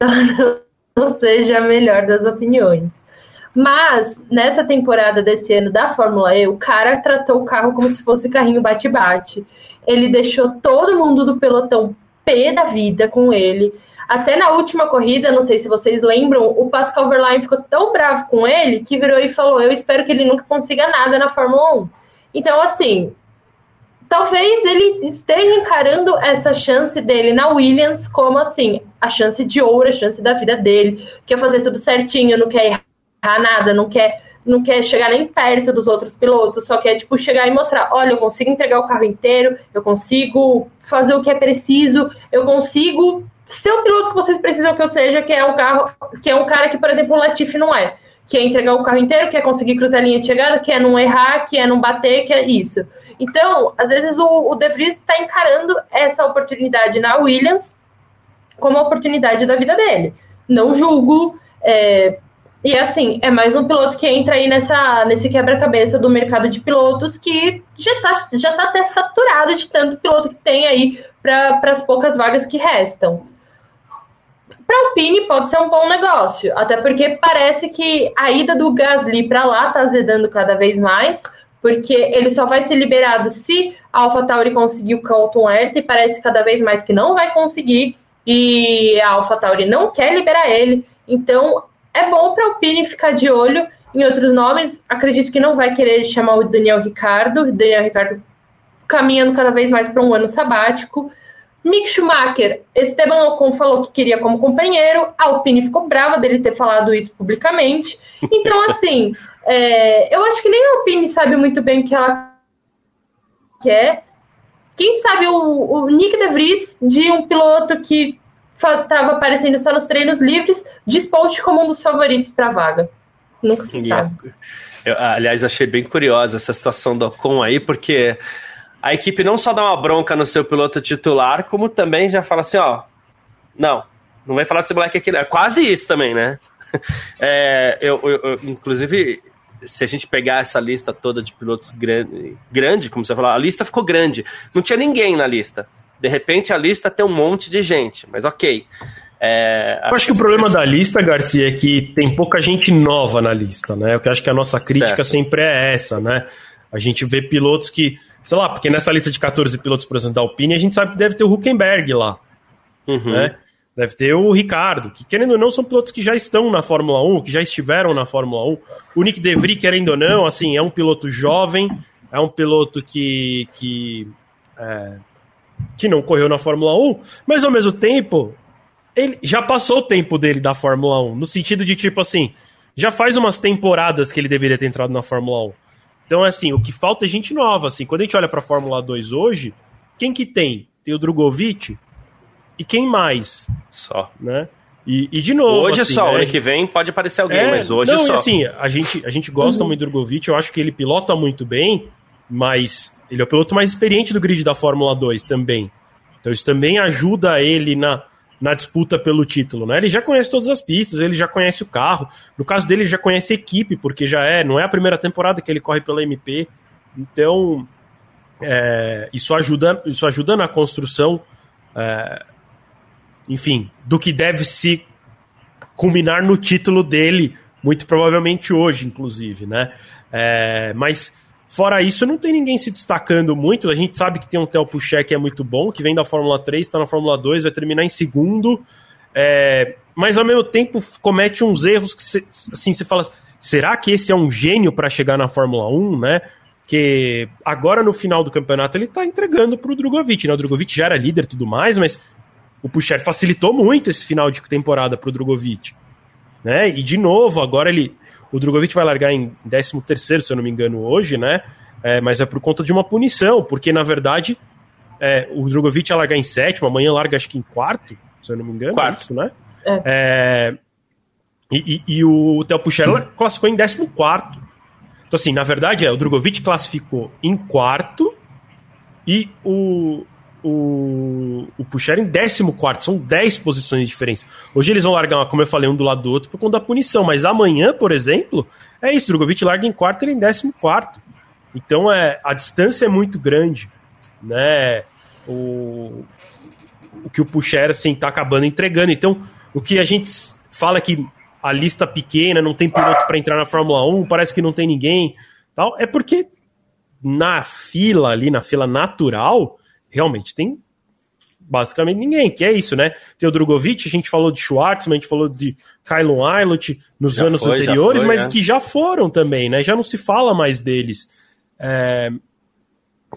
não seja a melhor das opiniões. Mas, nessa temporada desse ano da Fórmula E, o cara tratou o carro como se fosse carrinho bate-bate. Ele deixou todo mundo do pelotão pé da vida com ele. Até na última corrida, não sei se vocês lembram, o Pascal Verlaine ficou tão bravo com ele que virou e falou: Eu espero que ele nunca consiga nada na Fórmula 1. Então, assim, talvez ele esteja encarando essa chance dele na Williams como assim, a chance de ouro, a chance da vida dele. Quer fazer tudo certinho, não quer errar nada, não quer não quer chegar nem perto dos outros pilotos, só quer tipo chegar e mostrar, olha, eu consigo entregar o carro inteiro, eu consigo fazer o que é preciso, eu consigo ser o piloto que vocês precisam que eu seja, que é um carro, que é um cara que, por exemplo, o Latifi não é. Que é entregar o carro inteiro, que é conseguir cruzar a linha de chegada, que é não errar, que é não bater, que é isso. Então, às vezes o, o De Vries está encarando essa oportunidade na Williams como a oportunidade da vida dele. Não julgo. É, e assim, é mais um piloto que entra aí nessa, nesse quebra-cabeça do mercado de pilotos que já está já tá até saturado de tanto piloto que tem aí para as poucas vagas que restam. Para o Alpine pode ser um bom negócio, até porque parece que a ida do Gasly para lá está azedando cada vez mais, porque ele só vai ser liberado se a AlphaTauri conseguir o Colton Herta e parece cada vez mais que não vai conseguir e a AlphaTauri não quer liberar ele. Então é bom para o Alpine ficar de olho em outros nomes. Acredito que não vai querer chamar o Daniel Ricardo. Daniel Ricardo caminhando cada vez mais para um ano sabático. Mick Schumacher, Esteban Ocon falou que queria como companheiro, a Alpine ficou brava dele ter falado isso publicamente. Então, assim, é, eu acho que nem a Alpine sabe muito bem o que ela quer. Quem sabe o, o Nick De Vries, de um piloto que estava aparecendo só nos treinos livres, desponte como um dos favoritos para a vaga. Nunca se sabe. Eu, aliás, achei bem curiosa essa situação do Ocon aí, porque a equipe não só dá uma bronca no seu piloto titular, como também já fala assim, ó, não, não vai falar desse moleque aqui, não. É quase isso também, né? É, eu, eu, eu, inclusive, se a gente pegar essa lista toda de pilotos grande, grande, como você falou, a lista ficou grande. Não tinha ninguém na lista. De repente a lista tem um monte de gente, mas ok. É, eu acho que o problema da lista, Garcia, é que tem pouca gente nova na lista, né? Eu acho que a nossa crítica certo. sempre é essa, né? A gente vê pilotos que, sei lá, porque nessa lista de 14 pilotos, por exemplo, da Alpine, a gente sabe que deve ter o Huckenberg lá, uhum. né? Deve ter o Ricardo, que querendo ou não são pilotos que já estão na Fórmula 1, que já estiveram na Fórmula 1. O Nick DeVry, querendo ou não, assim, é um piloto jovem, é um piloto que, que, é, que não correu na Fórmula 1, mas ao mesmo tempo, ele já passou o tempo dele da Fórmula 1, no sentido de tipo assim, já faz umas temporadas que ele deveria ter entrado na Fórmula 1. Então, assim, o que falta é gente nova, assim. Quando a gente olha para a Fórmula 2 hoje, quem que tem? Tem o Drogovic, e quem mais? Só. Né? E, e de novo. Hoje assim, só, né? ano que vem pode aparecer alguém, é, mas hoje não, só. assim, a gente, a gente gosta uhum. muito do Drogovic, eu acho que ele pilota muito bem, mas ele é o piloto mais experiente do grid da Fórmula 2 também. Então isso também ajuda ele na, na disputa pelo título, né? Ele já conhece todas as pistas, ele já conhece o carro. No caso dele, ele já conhece a equipe, porque já é, não é a primeira temporada que ele corre pela MP. Então, é, isso ajuda, isso ajuda na construção é, enfim, do que deve se culminar no título dele, muito provavelmente hoje, inclusive, né? É, mas fora isso, não tem ninguém se destacando muito. A gente sabe que tem um Theo Pucher que é muito bom, que vem da Fórmula 3, está na Fórmula 2, vai terminar em segundo. É, mas ao mesmo tempo comete uns erros que cê, assim você fala, será que esse é um gênio para chegar na Fórmula 1, né? Que agora no final do campeonato ele está entregando para o Drogovic, né? O Drogovic já era líder e tudo mais, mas o Pucher facilitou muito esse final de temporada para o Drogovic. Né? E de novo, agora ele. O Drogovic vai largar em 13 terceiro, se eu não me engano, hoje, né? É, mas é por conta de uma punição, porque na verdade é, o Drogovic ia largar em sétimo, amanhã larga acho que em quarto, se eu não me engano, quarto. isso, né? É. É, e, e, e, o Theo Pucher classificou em 14. Então, assim, na verdade, é, o Drogovic classificou em quarto e o, o, o Puxar em 14. São 10 posições de diferença. Hoje eles vão largar, como eu falei, um do lado do outro por conta da punição. Mas amanhã, por exemplo, é isso. Drogovic larga em quarto e ele em 14. Então é, a distância é muito grande. Né? O, o que o Puxer assim, tá acabando entregando. Então, o que a gente fala que a lista pequena, não tem piloto para entrar na Fórmula 1, parece que não tem ninguém, tal, é porque na fila ali, na fila natural, realmente tem basicamente ninguém, que é isso, né? Tem o Drogovic, a gente falou de Schwartzman, a gente falou de Kylon Aylot nos já anos foi, anteriores, foi, mas né? que já foram também, né? Já não se fala mais deles. É...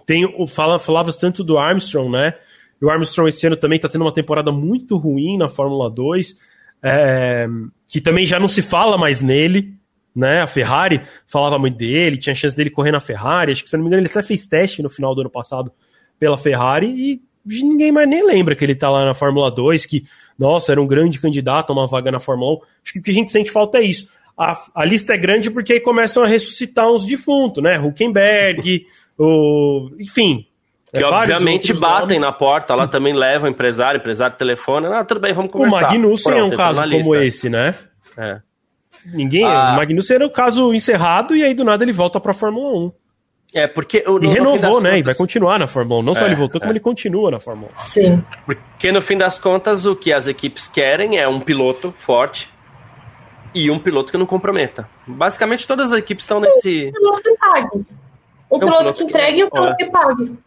Tem o fala, falava tanto do Armstrong, né? E o Armstrong esse ano também está tendo uma temporada muito ruim na Fórmula 2, é... que também já não se fala mais nele, né? A Ferrari falava muito dele, tinha chance dele correr na Ferrari, acho que se não me engano ele até fez teste no final do ano passado pela Ferrari e ninguém mais nem lembra que ele tá lá na Fórmula 2, que, nossa, era um grande candidato a uma vaga na Fórmula 1. Acho que o que a gente sente falta é isso. A, a lista é grande porque aí começam a ressuscitar uns defuntos, né? Huckenberg, o, enfim. Que é, obviamente batem nomes. na porta, lá também levam o empresário, empresário telefona, ah, tudo bem, vamos conversar. O Magnussen Pronto, é um caso como esse, né? É. Ninguém, ah. o Magnussen era o caso encerrado e aí do nada ele volta para a Fórmula 1. É, porque. No, e renovou, né? Contas... E vai continuar na Fórmula 1. Não só é, ele voltou, é. como ele continua na Fórmula 1. Sim. Porque no fim das contas, o que as equipes querem é um piloto forte e um piloto que não comprometa. Basicamente, todas as equipes estão nesse. Um piloto que pague. Um, é um piloto, piloto que entregue e um piloto que pague.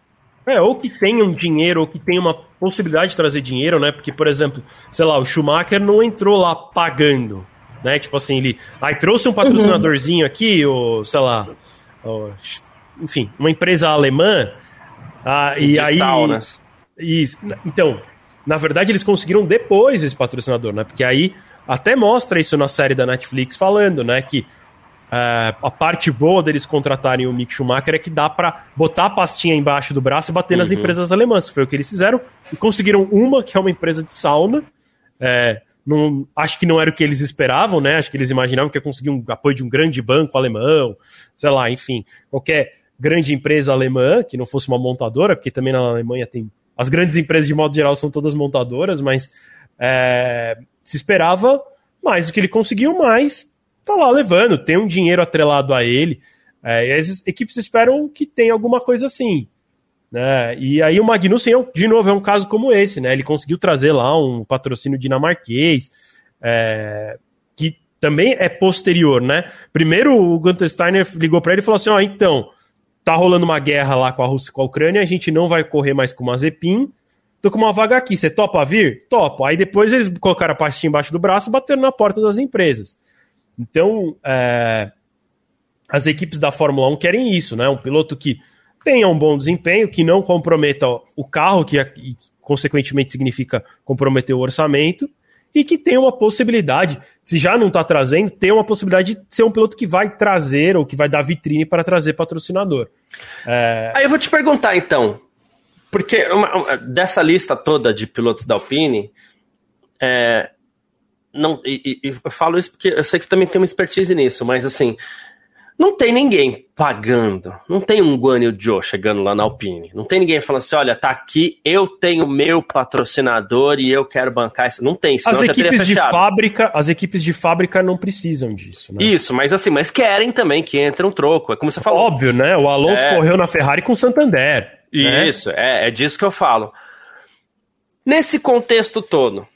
É, ou que tenha um dinheiro, ou que tenha uma possibilidade de trazer dinheiro, né? Porque, por exemplo, sei lá, o Schumacher não entrou lá pagando. né? Tipo assim, ele aí trouxe um patrocinadorzinho uhum. aqui, ou sei lá, ou, enfim, uma empresa alemã, ah, e aí saunas. Isso. Então, na verdade, eles conseguiram depois esse patrocinador, né? Porque aí até mostra isso na série da Netflix falando, né? Que uh, a parte boa deles contratarem o Mick Schumacher é que dá para botar a pastinha embaixo do braço e bater uhum. nas empresas alemãs. Foi o que eles fizeram. E conseguiram uma, que é uma empresa de sauna. É, não, acho que não era o que eles esperavam, né? Acho que eles imaginavam que ia conseguir um apoio de um grande banco alemão, sei lá, enfim, qualquer grande empresa alemã que não fosse uma montadora, porque também na Alemanha tem as grandes empresas, de modo geral, são todas montadoras, mas é, se esperava mais do que ele conseguiu, mas tá lá levando, tem um dinheiro atrelado a ele. É, as equipes esperam que tenha alguma coisa assim. Né? E aí o Magnussen, é de novo, é um caso como esse, né? Ele conseguiu trazer lá um patrocínio dinamarquês, é, que também é posterior, né? Primeiro o Gunther Steiner ligou para ele e falou assim: ó, oh, então, tá rolando uma guerra lá com a Rússia e com a Ucrânia, a gente não vai correr mais com o Mazepin, tô com uma vaga aqui, você topa vir? Topa. Aí depois eles colocaram a pastinha embaixo do braço e bateram na porta das empresas. Então, é, as equipes da Fórmula 1 querem isso, né? Um piloto que tenha um bom desempenho, que não comprometa o carro, que consequentemente significa comprometer o orçamento, e que tem uma possibilidade, se já não está trazendo, tem uma possibilidade de ser um piloto que vai trazer ou que vai dar vitrine para trazer patrocinador. É... Aí eu vou te perguntar então, porque uma, uma, dessa lista toda de pilotos da Alpine, é, não, e, e, eu falo isso porque eu sei que você também tem uma expertise nisso, mas assim, não tem ninguém pagando. Não tem um Guan Yu Joe chegando lá na Alpine. Não tem ninguém falando assim: olha, tá aqui, eu tenho meu patrocinador e eu quero bancar isso. Não tem. As equipes de fábrica, as equipes de fábrica não precisam disso. Né? Isso, mas assim, mas querem também que entre um troco. É como você falou. Óbvio, né? O Alonso é... correu na Ferrari com o Santander. Né? Isso, né? é, é disso que eu falo. Nesse contexto todo,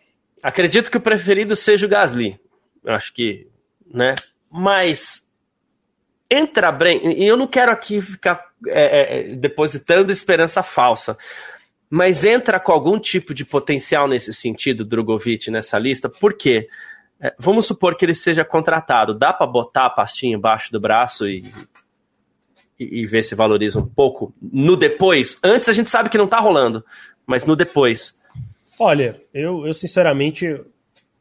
acredito que o preferido seja o Gasly. Eu acho que, né? Mas entra bem, e eu não quero aqui ficar é, é, depositando esperança falsa, mas entra com algum tipo de potencial nesse sentido, Drogovic, nessa lista, por quê? É, vamos supor que ele seja contratado, dá para botar a pastinha embaixo do braço e, e, e, ver se valoriza um pouco no depois? Antes a gente sabe que não tá rolando, mas no depois. Olha, eu, eu sinceramente,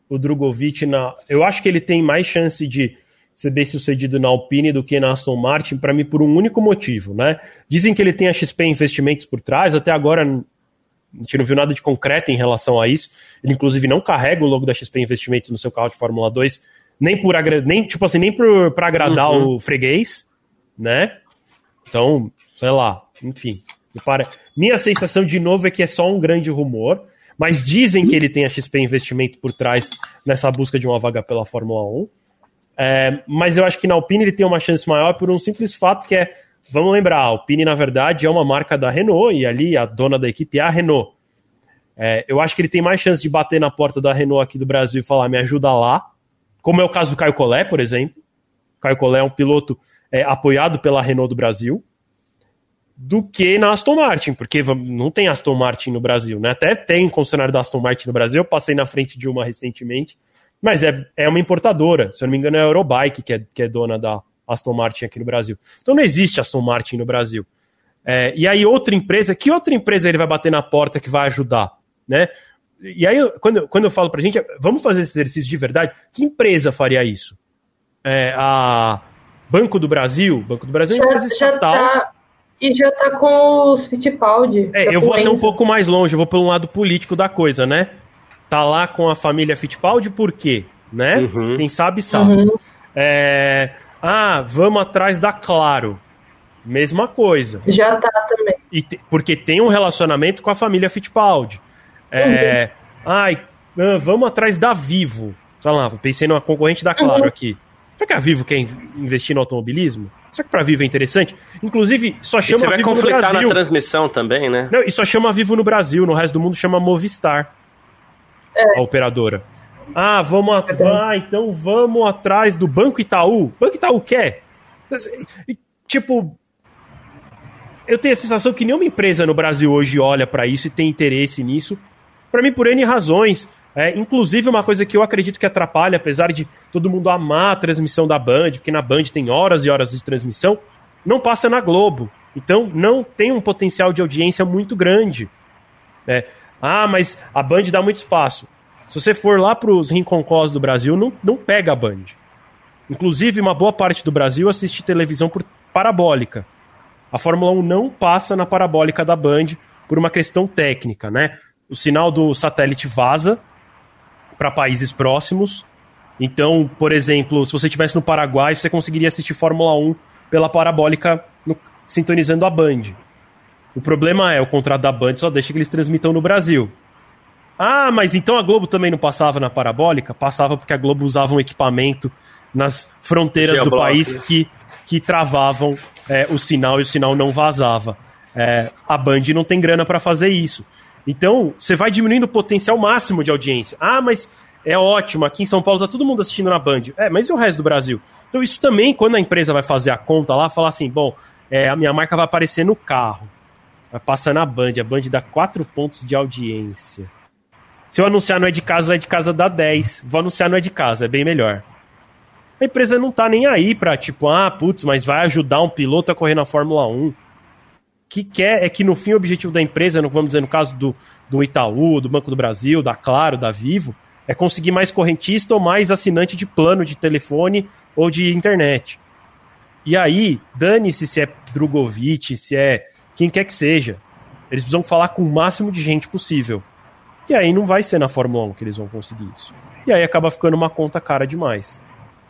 o Drogovic, na, eu acho que ele tem mais chance de ser bem sucedido na Alpine do que na Aston Martin, para mim, por um único motivo, né? Dizem que ele tem a XP Investimentos por trás, até agora a gente não viu nada de concreto em relação a isso. Ele, inclusive, não carrega o logo da XP Investimentos no seu carro de Fórmula 2, nem por nem, tipo assim, nem para agradar uhum. o freguês, né? Então, sei lá, enfim. Para... Minha sensação, de novo, é que é só um grande rumor, mas dizem que ele tem a XP Investimento por trás nessa busca de uma vaga pela Fórmula 1. É, mas eu acho que na Alpine ele tem uma chance maior por um simples fato que é, vamos lembrar, a Alpine na verdade é uma marca da Renault e ali a dona da equipe é a Renault. É, eu acho que ele tem mais chance de bater na porta da Renault aqui do Brasil e falar, me ajuda lá, como é o caso do Caio Collet, por exemplo. Caio Collet é um piloto é, apoiado pela Renault do Brasil, do que na Aston Martin, porque não tem Aston Martin no Brasil, né? Até tem concessionário da Aston Martin no Brasil, eu passei na frente de uma recentemente, mas é, é uma importadora, se eu não me engano é a Eurobike que é, que é dona da Aston Martin aqui no Brasil. Então não existe Aston Martin no Brasil. É, e aí outra empresa, que outra empresa ele vai bater na porta que vai ajudar, né? E aí, quando, quando eu falo pra gente, vamos fazer esse exercício de verdade, que empresa faria isso? É, a Banco do Brasil? Banco do Brasil é uma empresa estatal. Tá, e já tá com os Fittipaldi. É, eu vou até um pouco mais longe, eu vou pelo lado político da coisa, né? Tá lá com a família Fittipaldi por quê? Né? Uhum. Quem sabe, sabe. Uhum. É... Ah, vamos atrás da Claro. Mesma coisa. Já tá também. E te... Porque tem um relacionamento com a família Fittipaldi. É... Uhum. Ai, ah, vamos atrás da Vivo. Sei lá, pensei numa concorrente da Claro uhum. aqui. Será que a Vivo quer investir no automobilismo? Será que pra Vivo é interessante? Inclusive, só chama e você vai Vivo conflitar na transmissão também, né? Não, e só chama Vivo no Brasil, no resto do mundo chama Movistar é. a operadora. Ah, vamos ah, então vamos atrás do Banco Itaú. Banco Itaú quer? Tipo, eu tenho a sensação que nenhuma empresa no Brasil hoje olha para isso e tem interesse nisso. Para mim, por N razões. É, inclusive, uma coisa que eu acredito que atrapalha, apesar de todo mundo amar a transmissão da Band, porque na Band tem horas e horas de transmissão, não passa na Globo. Então, não tem um potencial de audiência muito grande. É, ah, mas a Band dá muito espaço. Se você for lá para os rinconcós do Brasil, não, não pega a Band. Inclusive, uma boa parte do Brasil assiste televisão por parabólica. A Fórmula 1 não passa na parabólica da Band por uma questão técnica, né? O sinal do satélite vaza para países próximos. Então, por exemplo, se você estivesse no Paraguai, você conseguiria assistir Fórmula 1 pela parabólica no, sintonizando a Band. O problema é, o contrato da Band só deixa que eles transmitam no Brasil. Ah, mas então a Globo também não passava na parabólica? Passava porque a Globo usava um equipamento nas fronteiras do país que, que travavam é, o sinal e o sinal não vazava. É, a Band não tem grana para fazer isso. Então, você vai diminuindo o potencial máximo de audiência. Ah, mas é ótimo, aqui em São Paulo tá todo mundo assistindo na Band. É, mas e o resto do Brasil? Então, isso também, quando a empresa vai fazer a conta lá, falar assim: bom, é, a minha marca vai aparecer no carro. Vai passar na Band. A Band dá 4 pontos de audiência. Se eu anunciar não é de casa, é de casa dá 10. Vou anunciar não é de casa, é bem melhor. A empresa não tá nem aí pra, tipo, ah, putz, mas vai ajudar um piloto a correr na Fórmula 1. O que quer é que no fim o objetivo da empresa, vamos dizer, no caso do, do Itaú, do Banco do Brasil, da Claro, da Vivo, é conseguir mais correntista ou mais assinante de plano de telefone ou de internet. E aí, dane-se se é Drogovic, se é quem quer que seja. Eles precisam falar com o máximo de gente possível. E aí não vai ser na Fórmula 1 que eles vão conseguir isso. E aí acaba ficando uma conta cara demais.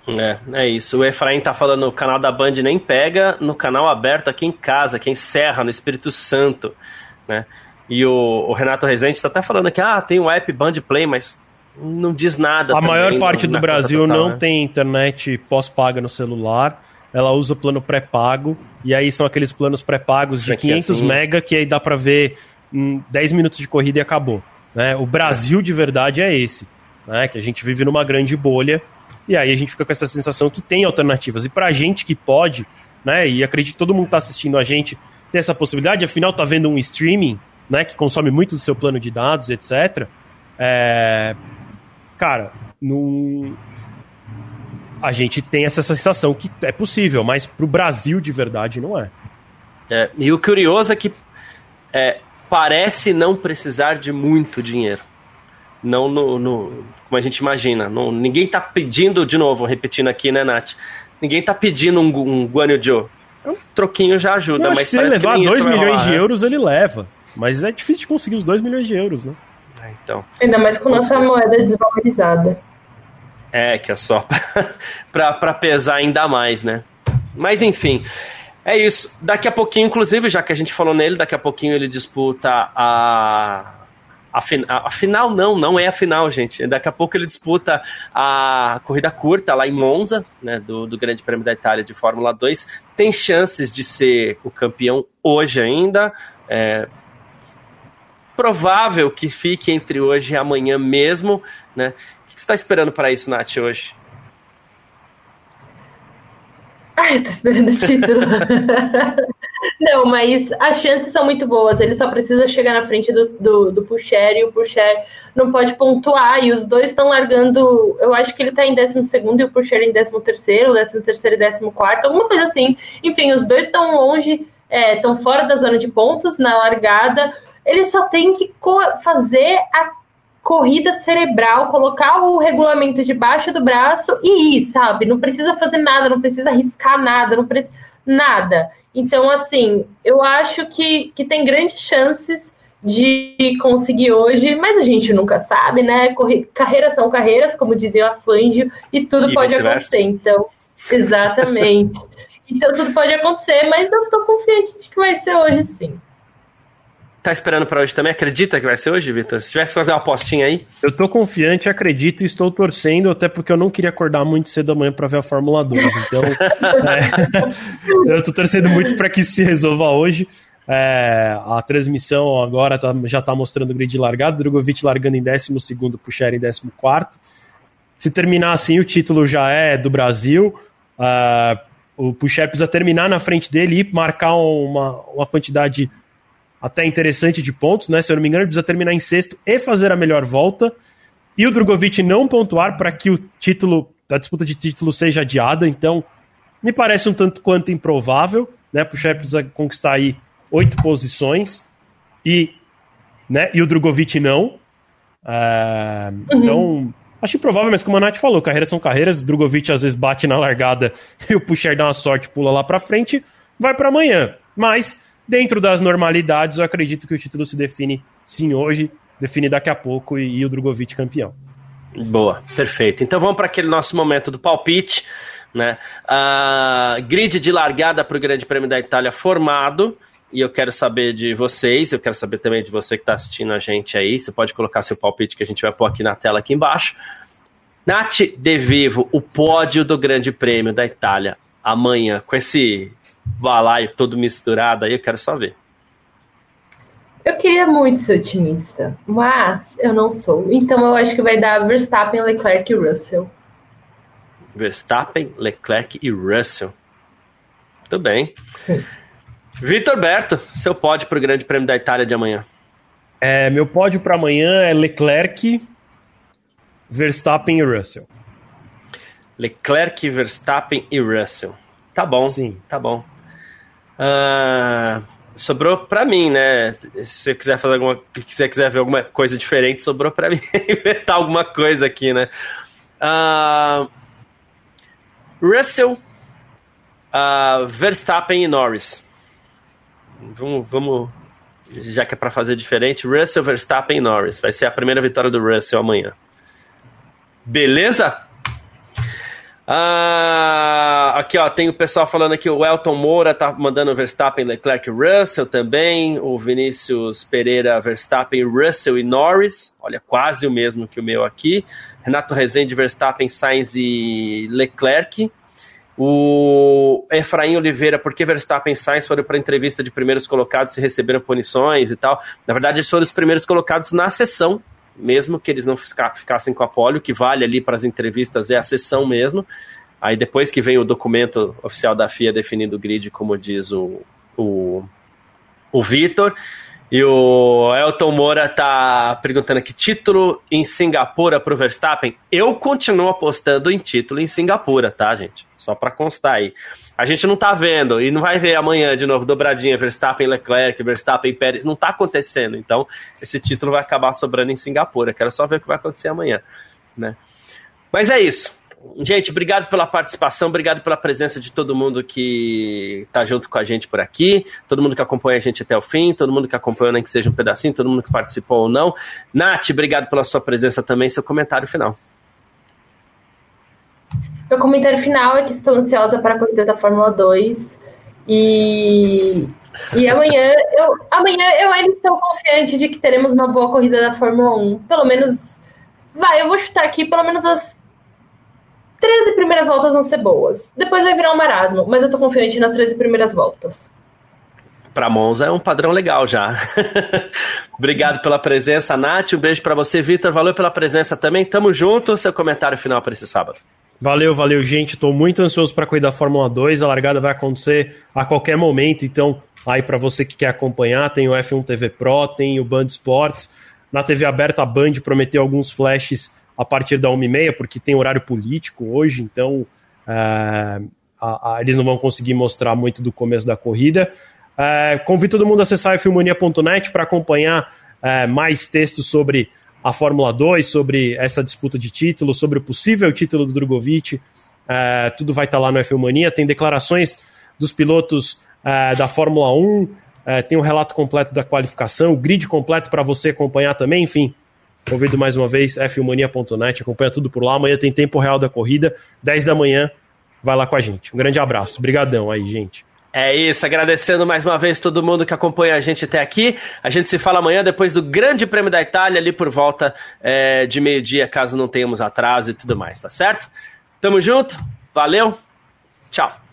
É, é isso. O Efraim tá falando, o canal da Band nem pega, no canal aberto aqui em casa, é em Serra, no Espírito Santo, né? E o, o Renato Rezende tá até falando que, ah, tem o app Band Play, mas não diz nada. A também, maior parte do Brasil total, não né? tem internet pós-paga no celular, ela usa o plano pré-pago, e aí são aqueles planos pré-pagos de 500 assim. mega, que aí dá para ver em 10 minutos de corrida e acabou. Né? O Brasil de verdade é esse, né? que a gente vive numa grande bolha, e aí a gente fica com essa sensação que tem alternativas. E pra gente que pode, né? E acredito que todo mundo tá assistindo a gente ter essa possibilidade, afinal tá vendo um streaming, né? Que consome muito do seu plano de dados, etc. É... Cara, não... a gente tem essa sensação que é possível, mas pro Brasil de verdade não é. é e o curioso é que é, parece não precisar de muito dinheiro não no, no, como a gente imagina. Não, ninguém tá pedindo, de novo, repetindo aqui, né, Nath? Ninguém tá pedindo um, um Guanyu Joe. Um troquinho já ajuda, mas se ele levar 2 milhões rolar, de né? euros, ele leva. Mas é difícil de conseguir os 2 milhões de euros, né? É, então. Ainda mais com nossa moeda desvalorizada. É, que é só pra pesar ainda mais, né? Mas enfim. É isso. Daqui a pouquinho, inclusive, já que a gente falou nele, daqui a pouquinho ele disputa a a, fin a, final não, não é a final, gente. Daqui a pouco ele disputa a corrida curta lá em Monza, né, do, do Grande Prêmio da Itália de Fórmula 2. Tem chances de ser o campeão hoje ainda. É, provável que fique entre hoje e amanhã mesmo, né? Que você está esperando para isso, Nath, hoje? Ai, eu tô esperando o título. Não, mas as chances são muito boas. Ele só precisa chegar na frente do, do, do Pucher e o Pucher não pode pontuar. E os dois estão largando. Eu acho que ele tá em 12 e o Pucher em 13, 13 e 14, alguma coisa assim. Enfim, os dois estão longe, estão é, fora da zona de pontos na largada. Ele só tem que fazer a corrida cerebral, colocar o regulamento debaixo do braço e ir, sabe? Não precisa fazer nada, não precisa arriscar nada, não precisa nada. Então, assim, eu acho que, que tem grandes chances de conseguir hoje, mas a gente nunca sabe, né? Corre... Carreiras são carreiras, como dizia a Fangio, e tudo e pode acontecer. Então, exatamente. então, tudo pode acontecer, mas eu tô confiante de que vai ser hoje sim tá esperando para hoje também? Acredita que vai ser hoje, Vitor? Se tivesse que fazer uma apostinha aí? Eu tô confiante, acredito e estou torcendo, até porque eu não queria acordar muito cedo amanhã para ver a Fórmula 2. Então, é, eu tô torcendo muito para que se resolva hoje. É, a transmissão agora tá, já tá mostrando o grid largado, Drogovic largando em 12, Puxer em 14. Se terminar assim, o título já é do Brasil. Uh, o Puxer precisa terminar na frente dele e marcar uma, uma quantidade até interessante de pontos, né? Se eu não me engano, ele precisa terminar em sexto e fazer a melhor volta. e o Drogovic não pontuar para que o título, a disputa de título seja adiada, então me parece um tanto quanto improvável, né? Para o Shep precisa conquistar aí oito posições e, né, e o Drogovic não. É, uhum. Então, acho improvável, mas como a Nath falou, carreiras são carreiras, Drogovic às vezes bate na largada e o Pusher dá uma sorte, pula lá para frente, vai para amanhã. Mas, dentro das normalidades, eu acredito que o título se define sim hoje, define daqui a pouco e, e o Drogovic campeão. Boa, perfeito. Então vamos para aquele nosso momento do palpite. Né? Uh, grid de largada para o Grande Prêmio da Itália formado. E eu quero saber de vocês, eu quero saber também de você que está assistindo a gente aí. Você pode colocar seu palpite que a gente vai pôr aqui na tela aqui embaixo. Nath De Vivo, o pódio do Grande Prêmio da Itália amanhã, com esse balaio todo misturado aí, eu quero só ver. Eu queria muito ser otimista, mas eu não sou. Então eu acho que vai dar Verstappen, Leclerc e Russell. Verstappen, Leclerc e Russell. Muito bem. Vitor Berto, seu pódio para o Grande Prêmio da Itália de amanhã. É, meu pódio para amanhã é Leclerc, Verstappen e Russell. Leclerc, Verstappen e Russell. Tá bom. Sim. Tá bom. Uh, sobrou para mim, né? Se você quiser fazer alguma, se quiser ver alguma coisa diferente, sobrou para mim inventar alguma coisa aqui, né? Uh, Russell, uh, Verstappen e Norris. Vamos, vamos, já que é para fazer diferente, Russell, Verstappen e Norris. Vai ser a primeira vitória do Russell amanhã. Beleza? Ah, aqui, ó, tem o pessoal falando aqui, o Elton Moura tá mandando Verstappen, Leclerc Russell também, o Vinícius Pereira, Verstappen, Russell e Norris, olha, quase o mesmo que o meu aqui, Renato Rezende, Verstappen, Sainz e Leclerc, o Efraim Oliveira, por que Verstappen e Sainz foram para entrevista de primeiros colocados e receberam punições e tal, na verdade eles foram os primeiros colocados na sessão, mesmo que eles não ficassem com a polio, que vale ali para as entrevistas é a sessão mesmo. Aí depois que vem o documento oficial da FIA definindo o grid, como diz o, o, o Vitor. E o Elton Moura tá perguntando aqui: título em Singapura para o Verstappen? Eu continuo apostando em título em Singapura, tá, gente? Só para constar aí. A gente não tá vendo e não vai ver amanhã de novo dobradinha Verstappen Leclerc, Verstappen Pérez, não tá acontecendo. Então, esse título vai acabar sobrando em Singapura. Quero só ver o que vai acontecer amanhã, né? Mas é isso. Gente, obrigado pela participação, obrigado pela presença de todo mundo que está junto com a gente por aqui, todo mundo que acompanha a gente até o fim, todo mundo que acompanhou, nem que seja um pedacinho, todo mundo que participou ou não. Nath, obrigado pela sua presença também, seu comentário final. Meu comentário final é que estou ansiosa para a corrida da Fórmula 2 e, e amanhã, eu, amanhã eu ainda estou confiante de que teremos uma boa corrida da Fórmula 1. Pelo menos, vai, eu vou chutar aqui, pelo menos as 13 primeiras voltas vão ser boas. Depois vai virar um marasmo, mas eu tô confiante nas 13 primeiras voltas. Para Monza é um padrão legal já. Obrigado pela presença, Nath. Um beijo para você, Vitor. Valeu pela presença também. Tamo junto. Seu comentário final para esse sábado. Valeu, valeu, gente. Estou muito ansioso para cuidar da Fórmula 2. A largada vai acontecer a qualquer momento. Então, aí para você que quer acompanhar, tem o F1 TV Pro, tem o Band Sports. Na TV aberta, a Band prometeu alguns flashes a partir da 1h30, porque tem horário político hoje, então é, a, a, eles não vão conseguir mostrar muito do começo da corrida. É, convido todo mundo a acessar filmonia.net para acompanhar é, mais textos sobre a Fórmula 2, sobre essa disputa de título, sobre o possível título do Drogovic. Tudo vai estar tá lá no F1 Tem declarações dos pilotos da Fórmula 1, é, tem um relato completo da qualificação, o grid completo para você acompanhar também. Enfim, Convido mais uma vez, fmania.net, acompanha tudo por lá. Amanhã tem tempo real da corrida, 10 da manhã. Vai lá com a gente. Um grande abraço. Obrigadão aí, gente. É isso, agradecendo mais uma vez todo mundo que acompanha a gente até aqui. A gente se fala amanhã depois do Grande Prêmio da Itália, ali por volta é, de meio-dia, caso não tenhamos atraso e tudo mais, tá certo? Tamo junto, valeu, tchau.